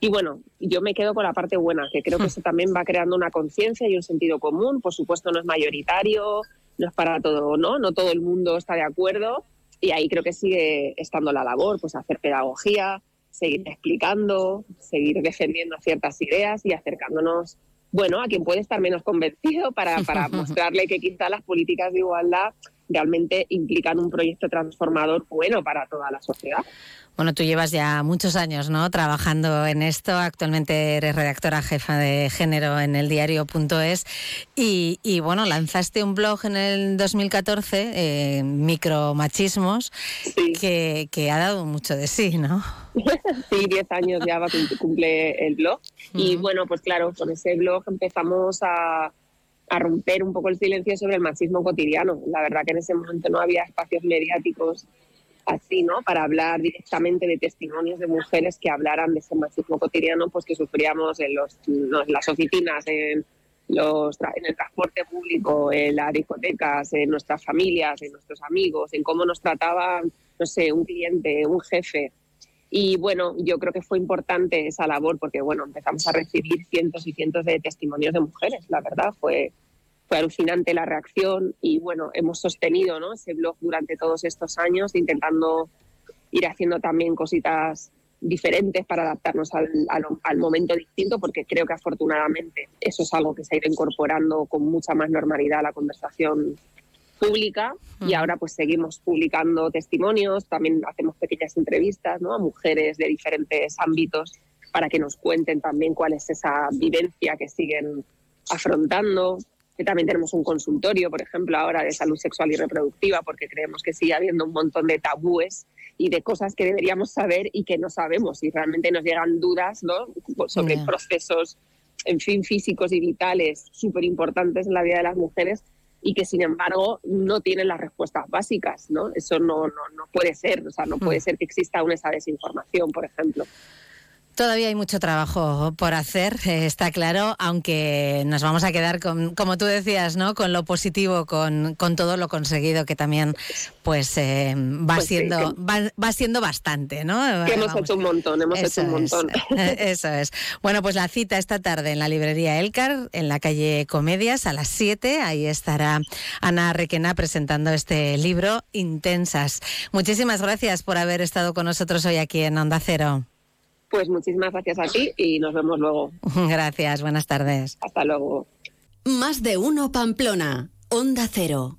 Y bueno, yo me quedo con la parte buena, que creo que eso también va creando una conciencia y un sentido común. Por supuesto, no es mayoritario, no es para todo, ¿no? No todo el mundo está de acuerdo, y ahí creo que sigue estando la labor, pues hacer pedagogía, seguir explicando, seguir defendiendo ciertas ideas y acercándonos, bueno, a quien puede estar menos convencido para, para mostrarle que quizá las políticas de igualdad realmente implican un proyecto transformador bueno para toda la sociedad. Bueno, tú llevas ya muchos años ¿no? trabajando en esto. Actualmente eres redactora jefa de género en el diario.es y, y bueno, lanzaste un blog en el 2014, eh, Micromachismos, que, que, ha dado mucho de sí, ¿no? sí, 10 años ya va cumple el blog. Y bueno, pues claro, con ese blog empezamos a, a romper un poco el silencio sobre el machismo cotidiano. La verdad que en ese momento no había espacios mediáticos así, ¿no? Para hablar directamente de testimonios de mujeres que hablaran de ese machismo cotidiano, pues que sufríamos en, los, las oficinas, en, los, en el transporte público, en las discotecas, en nuestras familias, en nuestros amigos, en cómo nos trataban, no sé, un cliente, un jefe. Y bueno, yo creo que fue importante esa labor porque, bueno, empezamos a recibir cientos y cientos de testimonios de mujeres, la verdad, fue, fue alucinante la reacción y bueno, hemos sostenido ¿no? ese blog durante todos estos años, intentando ir haciendo también cositas diferentes para adaptarnos al, al, momento distinto, porque creo que afortunadamente eso es algo que se ha ido incorporando con mucha más normalidad a la conversación pública y ahora pues seguimos publicando testimonios, también hacemos pequeñas entrevistas ¿no? a mujeres de diferentes ámbitos para que nos cuenten también cuál es esa vivencia que siguen afrontando también tenemos un consultorio, por ejemplo, ahora de salud sexual y reproductiva, porque creemos que sigue habiendo un montón de tabúes y de cosas que deberíamos saber y que no sabemos. Y realmente nos llegan dudas ¿no? sobre procesos en fin, físicos y vitales súper importantes en la vida de las mujeres y que sin embargo no tienen las respuestas básicas, ¿no? Eso no, no, no puede ser, o sea, no puede mm. ser que exista aún esa desinformación, por ejemplo. Todavía hay mucho trabajo por hacer, está claro, aunque nos vamos a quedar con, como tú decías, ¿no? Con lo positivo, con, con todo lo conseguido, que también, pues, eh, va pues siendo, va, siendo bastante, ¿no? Que hemos hecho un montón, hemos hecho un montón. Eso es. Bueno, pues la cita esta tarde en la librería Elcar, en la calle Comedias, a las 7. Ahí estará Ana Requena presentando este libro, Intensas. Muchísimas gracias por haber estado con nosotros hoy aquí en Onda Cero. Pues muchísimas gracias a ti y nos vemos luego. Gracias, buenas tardes. Hasta luego. Más de uno Pamplona, Onda Cero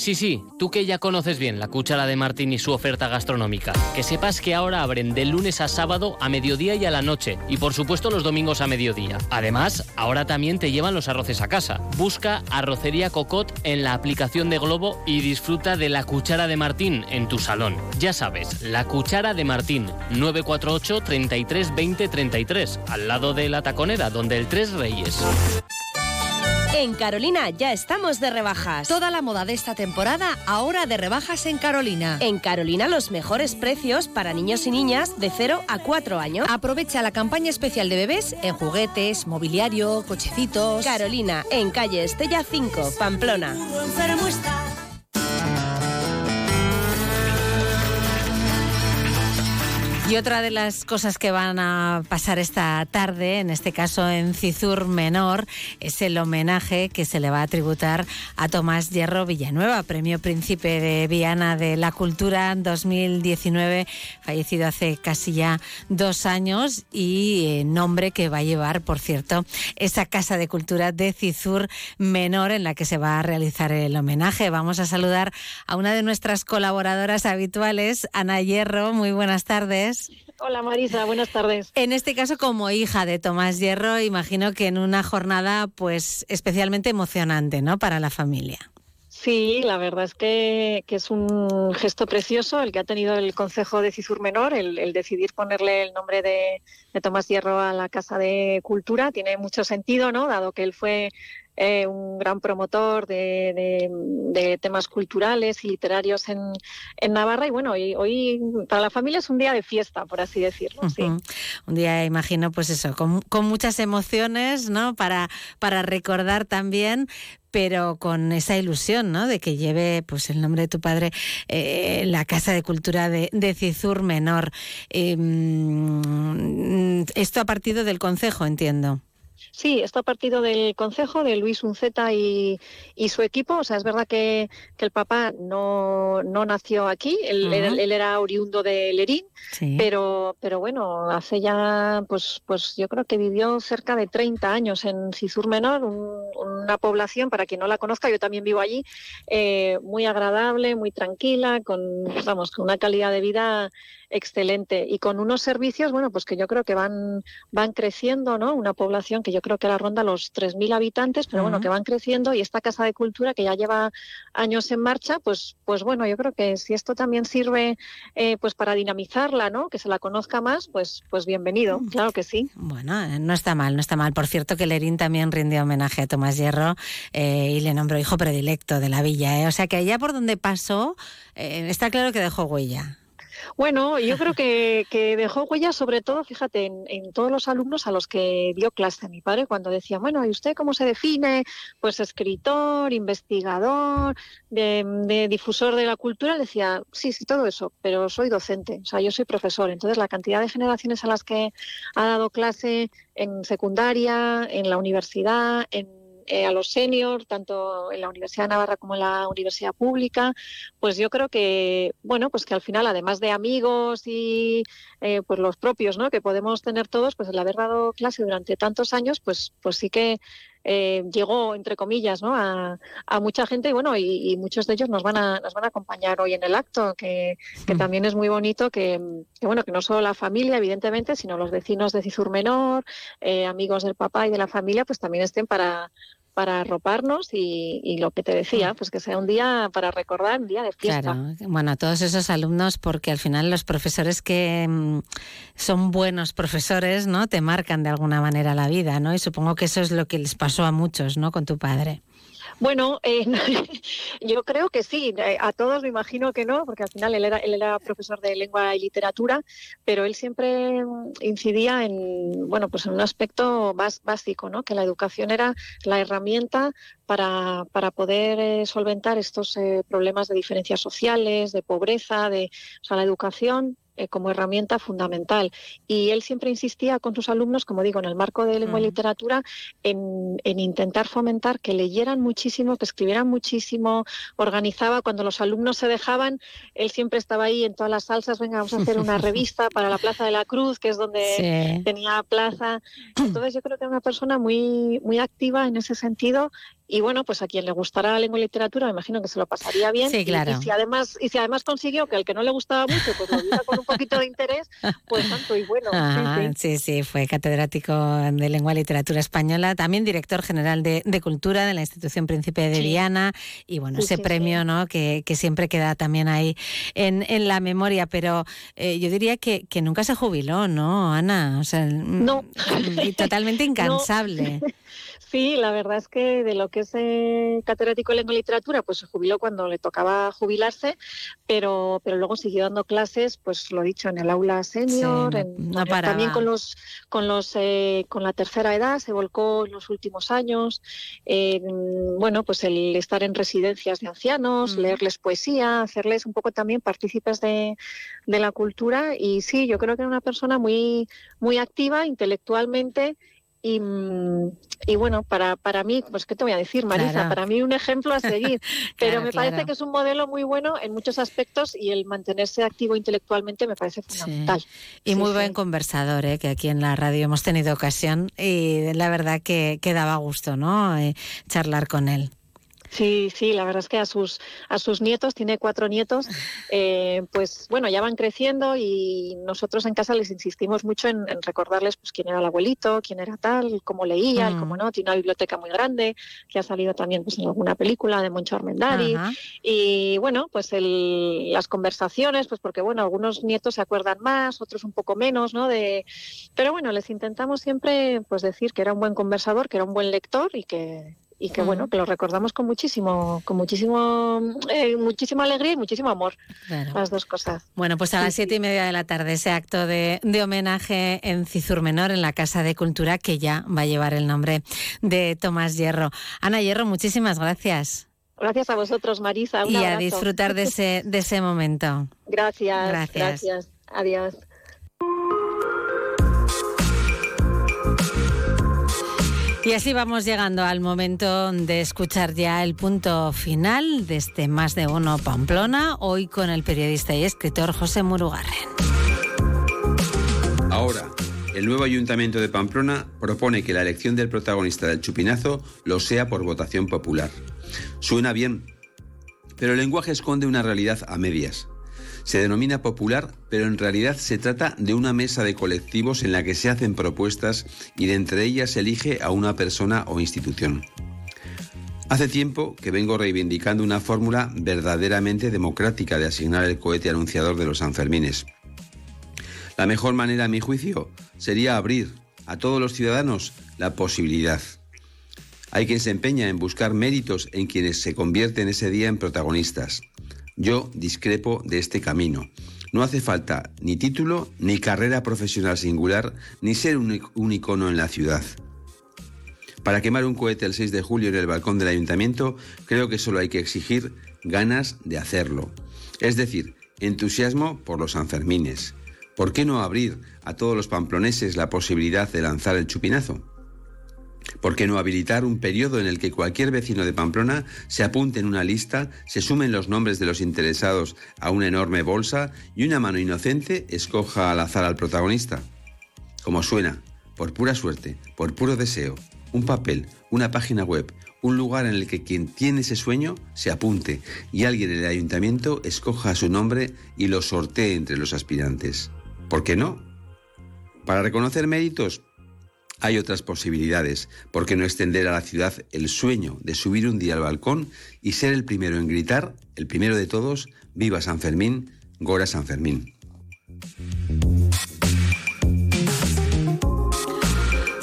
sí, sí, tú que ya conoces bien la cuchara de Martín y su oferta gastronómica. Que sepas que ahora abren de lunes a sábado a mediodía y a la noche, y por supuesto los domingos a mediodía. Además, ahora también te llevan los arroces a casa. Busca Arrocería Cocot en la aplicación de Globo y disfruta de la cuchara de Martín en tu salón. Ya sabes, la cuchara de Martín, 948 33 20 33, al lado de la taconera, donde el Tres Reyes. En Carolina ya estamos de rebajas. Toda la moda de esta temporada ahora de rebajas en Carolina. En Carolina los mejores precios para niños y niñas de 0 a 4 años. Aprovecha la campaña especial de bebés en juguetes, mobiliario, cochecitos. Carolina, en calle Estella 5, Pamplona. Y otra de las cosas que van a pasar esta tarde, en este caso en Cizur Menor, es el homenaje que se le va a tributar a Tomás Hierro Villanueva, Premio Príncipe de Viana de la Cultura 2019, fallecido hace casi ya dos años y eh, nombre que va a llevar, por cierto, esa Casa de Cultura de Cizur Menor en la que se va a realizar el homenaje. Vamos a saludar a una de nuestras colaboradoras habituales, Ana Hierro. Muy buenas tardes. Hola Marisa, buenas tardes. En este caso, como hija de Tomás Hierro, imagino que en una jornada pues especialmente emocionante, ¿no? Para la familia. Sí, la verdad es que, es un gesto precioso el que ha tenido el Consejo de Cisur Menor, el, decidir ponerle el nombre de, de, Tomás Hierro a la Casa de Cultura. Tiene mucho sentido, ¿no? Dado que él fue eh, un gran promotor de, temas culturales y literarios en, Navarra. Y bueno, hoy, para la familia es un día de fiesta, por así decirlo. Un día, imagino, pues eso, con, muchas emociones, ¿no? Para, para recordar también, pero con esa ilusión, ¿no? De que lleve pues el nombre de tu padre eh, la Casa de Cultura de, Cizur Menor. Em, esto ha partido del Consejo, entiendo. Sí, esto ha partido del Consejo, de Luis Unceta y, su equipo. O sea, es verdad que, el papá no, nació aquí, él, era oriundo de Lerín, pero, pero bueno, hace ya, pues, pues yo creo que vivió cerca de 30 años en Cisur Menor, una población, para quien no la conozca, yo también vivo allí, eh, muy agradable, muy tranquila, con, vamos, con una calidad de vida excelente y con unos servicios, bueno, pues que yo creo que van, van creciendo, ¿no? Una población que yo creo que la ronda los 3.000 habitantes, pero bueno, que van creciendo y esta Casa de Cultura que ya lleva años en marcha, pues, pues bueno, yo creo que si esto también sirve eh, pues para dinamizarla, ¿no? Que se la conozca más, pues, pues bienvenido, mm. claro que sí. Bueno, eh, no está mal, no está mal. Por cierto que Lerín también rindió homenaje a Tomás Hierro eh, y le nombró hijo predilecto de la villa, O sea que allá por donde pasó, está claro que dejó huella. Bueno, yo creo que, dejó huella sobre todo, fíjate, en, todos los alumnos a los que dio clase mi padre cuando decía, bueno, ¿y usted cómo se define? Pues escritor, investigador, de, difusor de la cultura. Decía, sí, sí, todo eso, pero soy docente, o sea, yo soy profesor. Entonces, la cantidad de generaciones a las que ha dado clase en secundaria, en la universidad, en eh, a los seniors, tanto en la Universidad de Navarra como en la Universidad Pública, pues yo creo que, bueno, pues que al final, además de amigos y eh, pues los propios, ¿no? Que podemos tener todos, pues el haber dado clase durante tantos años, pues, pues sí que eh, llegó, entre comillas, ¿no? a, mucha gente y bueno, y, muchos de ellos nos van a, nos van a acompañar hoy en el acto, que, mm. también es muy bonito que, bueno, que no solo la familia, evidentemente, sino los vecinos de Cizur Menor, eh, amigos del papá y de la familia, pues también estén para, para arroparnos y, lo que te decía, mm. pues que sea un día para recordar, un día de fiesta. Claro, bueno, a todos esos alumnos, porque al final los profesores que mm, son buenos profesores, ¿no? Te marcan de alguna manera la vida, ¿no? Y supongo que eso es lo que les pasó a muchos, ¿no? Con tu padre. Bueno, eh, yo creo que sí. Eh, a todos me imagino que no, porque al final él era, él era profesor de lengua y literatura, pero él siempre incidía en, bueno, pues en un aspecto más básico, ¿no? Que la educación era la herramienta para, para poder eh, solventar estos problemas de diferencias sociales, de pobreza, de, o sea, la educación eh, como herramienta fundamental. Y él siempre insistía con sus alumnos, como digo, en el marco de lengua y literatura, en, intentar fomentar que leyeran muchísimo, que escribieran muchísimo, organizaba cuando los alumnos se dejaban, él siempre estaba ahí en todas las salsas, venga, vamos a hacer una revista para la Plaza de la Cruz, que es donde tenía plaza. Entonces yo creo que era una persona muy, muy activa en ese sentido y bueno, pues a quien le gustará la lengua y literatura, me imagino que se lo pasaría bien. Sí, claro. Y, si además, y si además consiguió que al que no le gustaba mucho, pues lo viera con un poquito de interés, pues tanto y bueno. sí, sí. fue catedrático de lengua y literatura española, también director general de, cultura de la institución Príncipe de Viana. Y bueno, ese premio, ¿no? Que, siempre queda también ahí en, la memoria. Pero eh, yo diría que, que nunca se jubiló, ¿no, Ana? O sea, no. Y totalmente incansable. Sí, la verdad es que de lo que es eh, catedrático de lengua y literatura, pues se jubiló cuando le tocaba jubilarse, pero, pero luego siguió dando clases, pues lo dicho, en el aula senior, también con los, con los, eh, con la tercera edad, se volcó en los últimos años. bueno, pues el estar en residencias de ancianos, mm. leerles poesía, hacerles un poco también partícipes de, de la cultura. Y sí, yo creo que era una persona muy, muy activa intelectualmente y, mm, y, bueno, para, para mí, pues qué te voy a decir, Marisa, para mí un ejemplo a seguir, pero me parece que es un modelo muy bueno en muchos aspectos y el mantenerse activo intelectualmente me parece fundamental. Y muy buen conversador, ¿eh? que aquí en la radio hemos tenido ocasión y la verdad que, que daba gusto, ¿no? Eh, charlar con él. Sí, sí, la verdad es que a sus, a sus nietos, tiene cuatro nietos, eh, pues bueno, ya van creciendo y nosotros en casa les insistimos mucho en, recordarles pues quién era el abuelito, quién era tal, cómo leía y cómo mm. no. Tiene una biblioteca muy grande que ha salido también pues, en alguna película de Moncho Armendari. Y bueno, pues el, las conversaciones, pues porque bueno, algunos nietos se acuerdan más, otros un poco menos, ¿no? De, pero bueno, les intentamos siempre pues decir que era un buen conversador, que era un buen lector y que y que bueno, que lo recordamos con muchísimo, con muchísimo, eh, muchísima alegría y muchísimo amor. Las dos cosas. Bueno, pues a las siete y media de la tarde ese acto de, de, homenaje en Cizur Menor, en la Casa de Cultura, que ya va a llevar el nombre de Tomás Hierro. Ana Hierro, muchísimas gracias. Gracias a vosotros, Marisa. y a disfrutar de ese, de ese momento. Gracias. Gracias. gracias. Adiós. Y así vamos llegando al momento de escuchar ya el punto final de este Más de Uno Pamplona, hoy con el periodista y escritor José Murugarren. Ahora, el nuevo Ayuntamiento de Pamplona propone que la elección del protagonista del chupinazo lo sea por votación popular. Suena bien, pero el lenguaje esconde una realidad a medias. Se denomina popular, pero en realidad se trata de una mesa de colectivos en la que se hacen propuestas y de entre ellas se elige a una persona o institución. Hace tiempo que vengo reivindicando una fórmula verdaderamente democrática de asignar el cohete anunciador de los Sanfermines. La mejor manera, a mi juicio, sería abrir a todos los ciudadanos la posibilidad. Hay quien se empeña en buscar méritos en quienes se convierten ese día en protagonistas. Yo discrepo de este camino. No hace falta ni título, ni carrera profesional singular, ni ser un, icono en la ciudad. Para quemar un cohete el 6 de julio en el balcón del ayuntamiento, creo que solo hay que exigir ganas de hacerlo. Es decir, entusiasmo por los Sanfermines. ¿Por qué no abrir a todos los pamploneses la posibilidad de lanzar el chupinazo? ¿Por qué no habilitar un periodo en el que cualquier vecino de Pamplona se apunte en una lista, se sumen los nombres de los interesados a una enorme bolsa y una mano inocente escoja al azar al protagonista? Como suena, por pura suerte, por puro deseo, un papel, una página web, un lugar en el que quien tiene ese sueño se apunte y alguien en el ayuntamiento escoja su nombre y lo sortee entre los aspirantes. ¿Por qué no? Para reconocer méritos hay otras posibilidades. ¿Por qué no extender a la ciudad el sueño de subir un día al balcón y ser el primero en gritar, el primero de todos, Viva San Fermín, Gora San Fermín?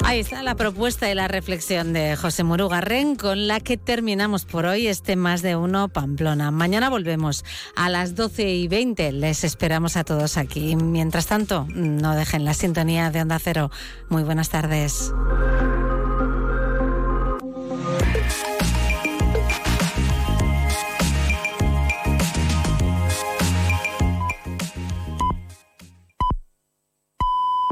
Ahí está la propuesta y la reflexión de José Murugarren con la que terminamos por hoy este Más de Uno Pamplona. Mañana volvemos a las 12 y 20. Les esperamos a todos aquí. Mientras tanto, no dejen la sintonía de Onda Cero. Muy buenas tardes.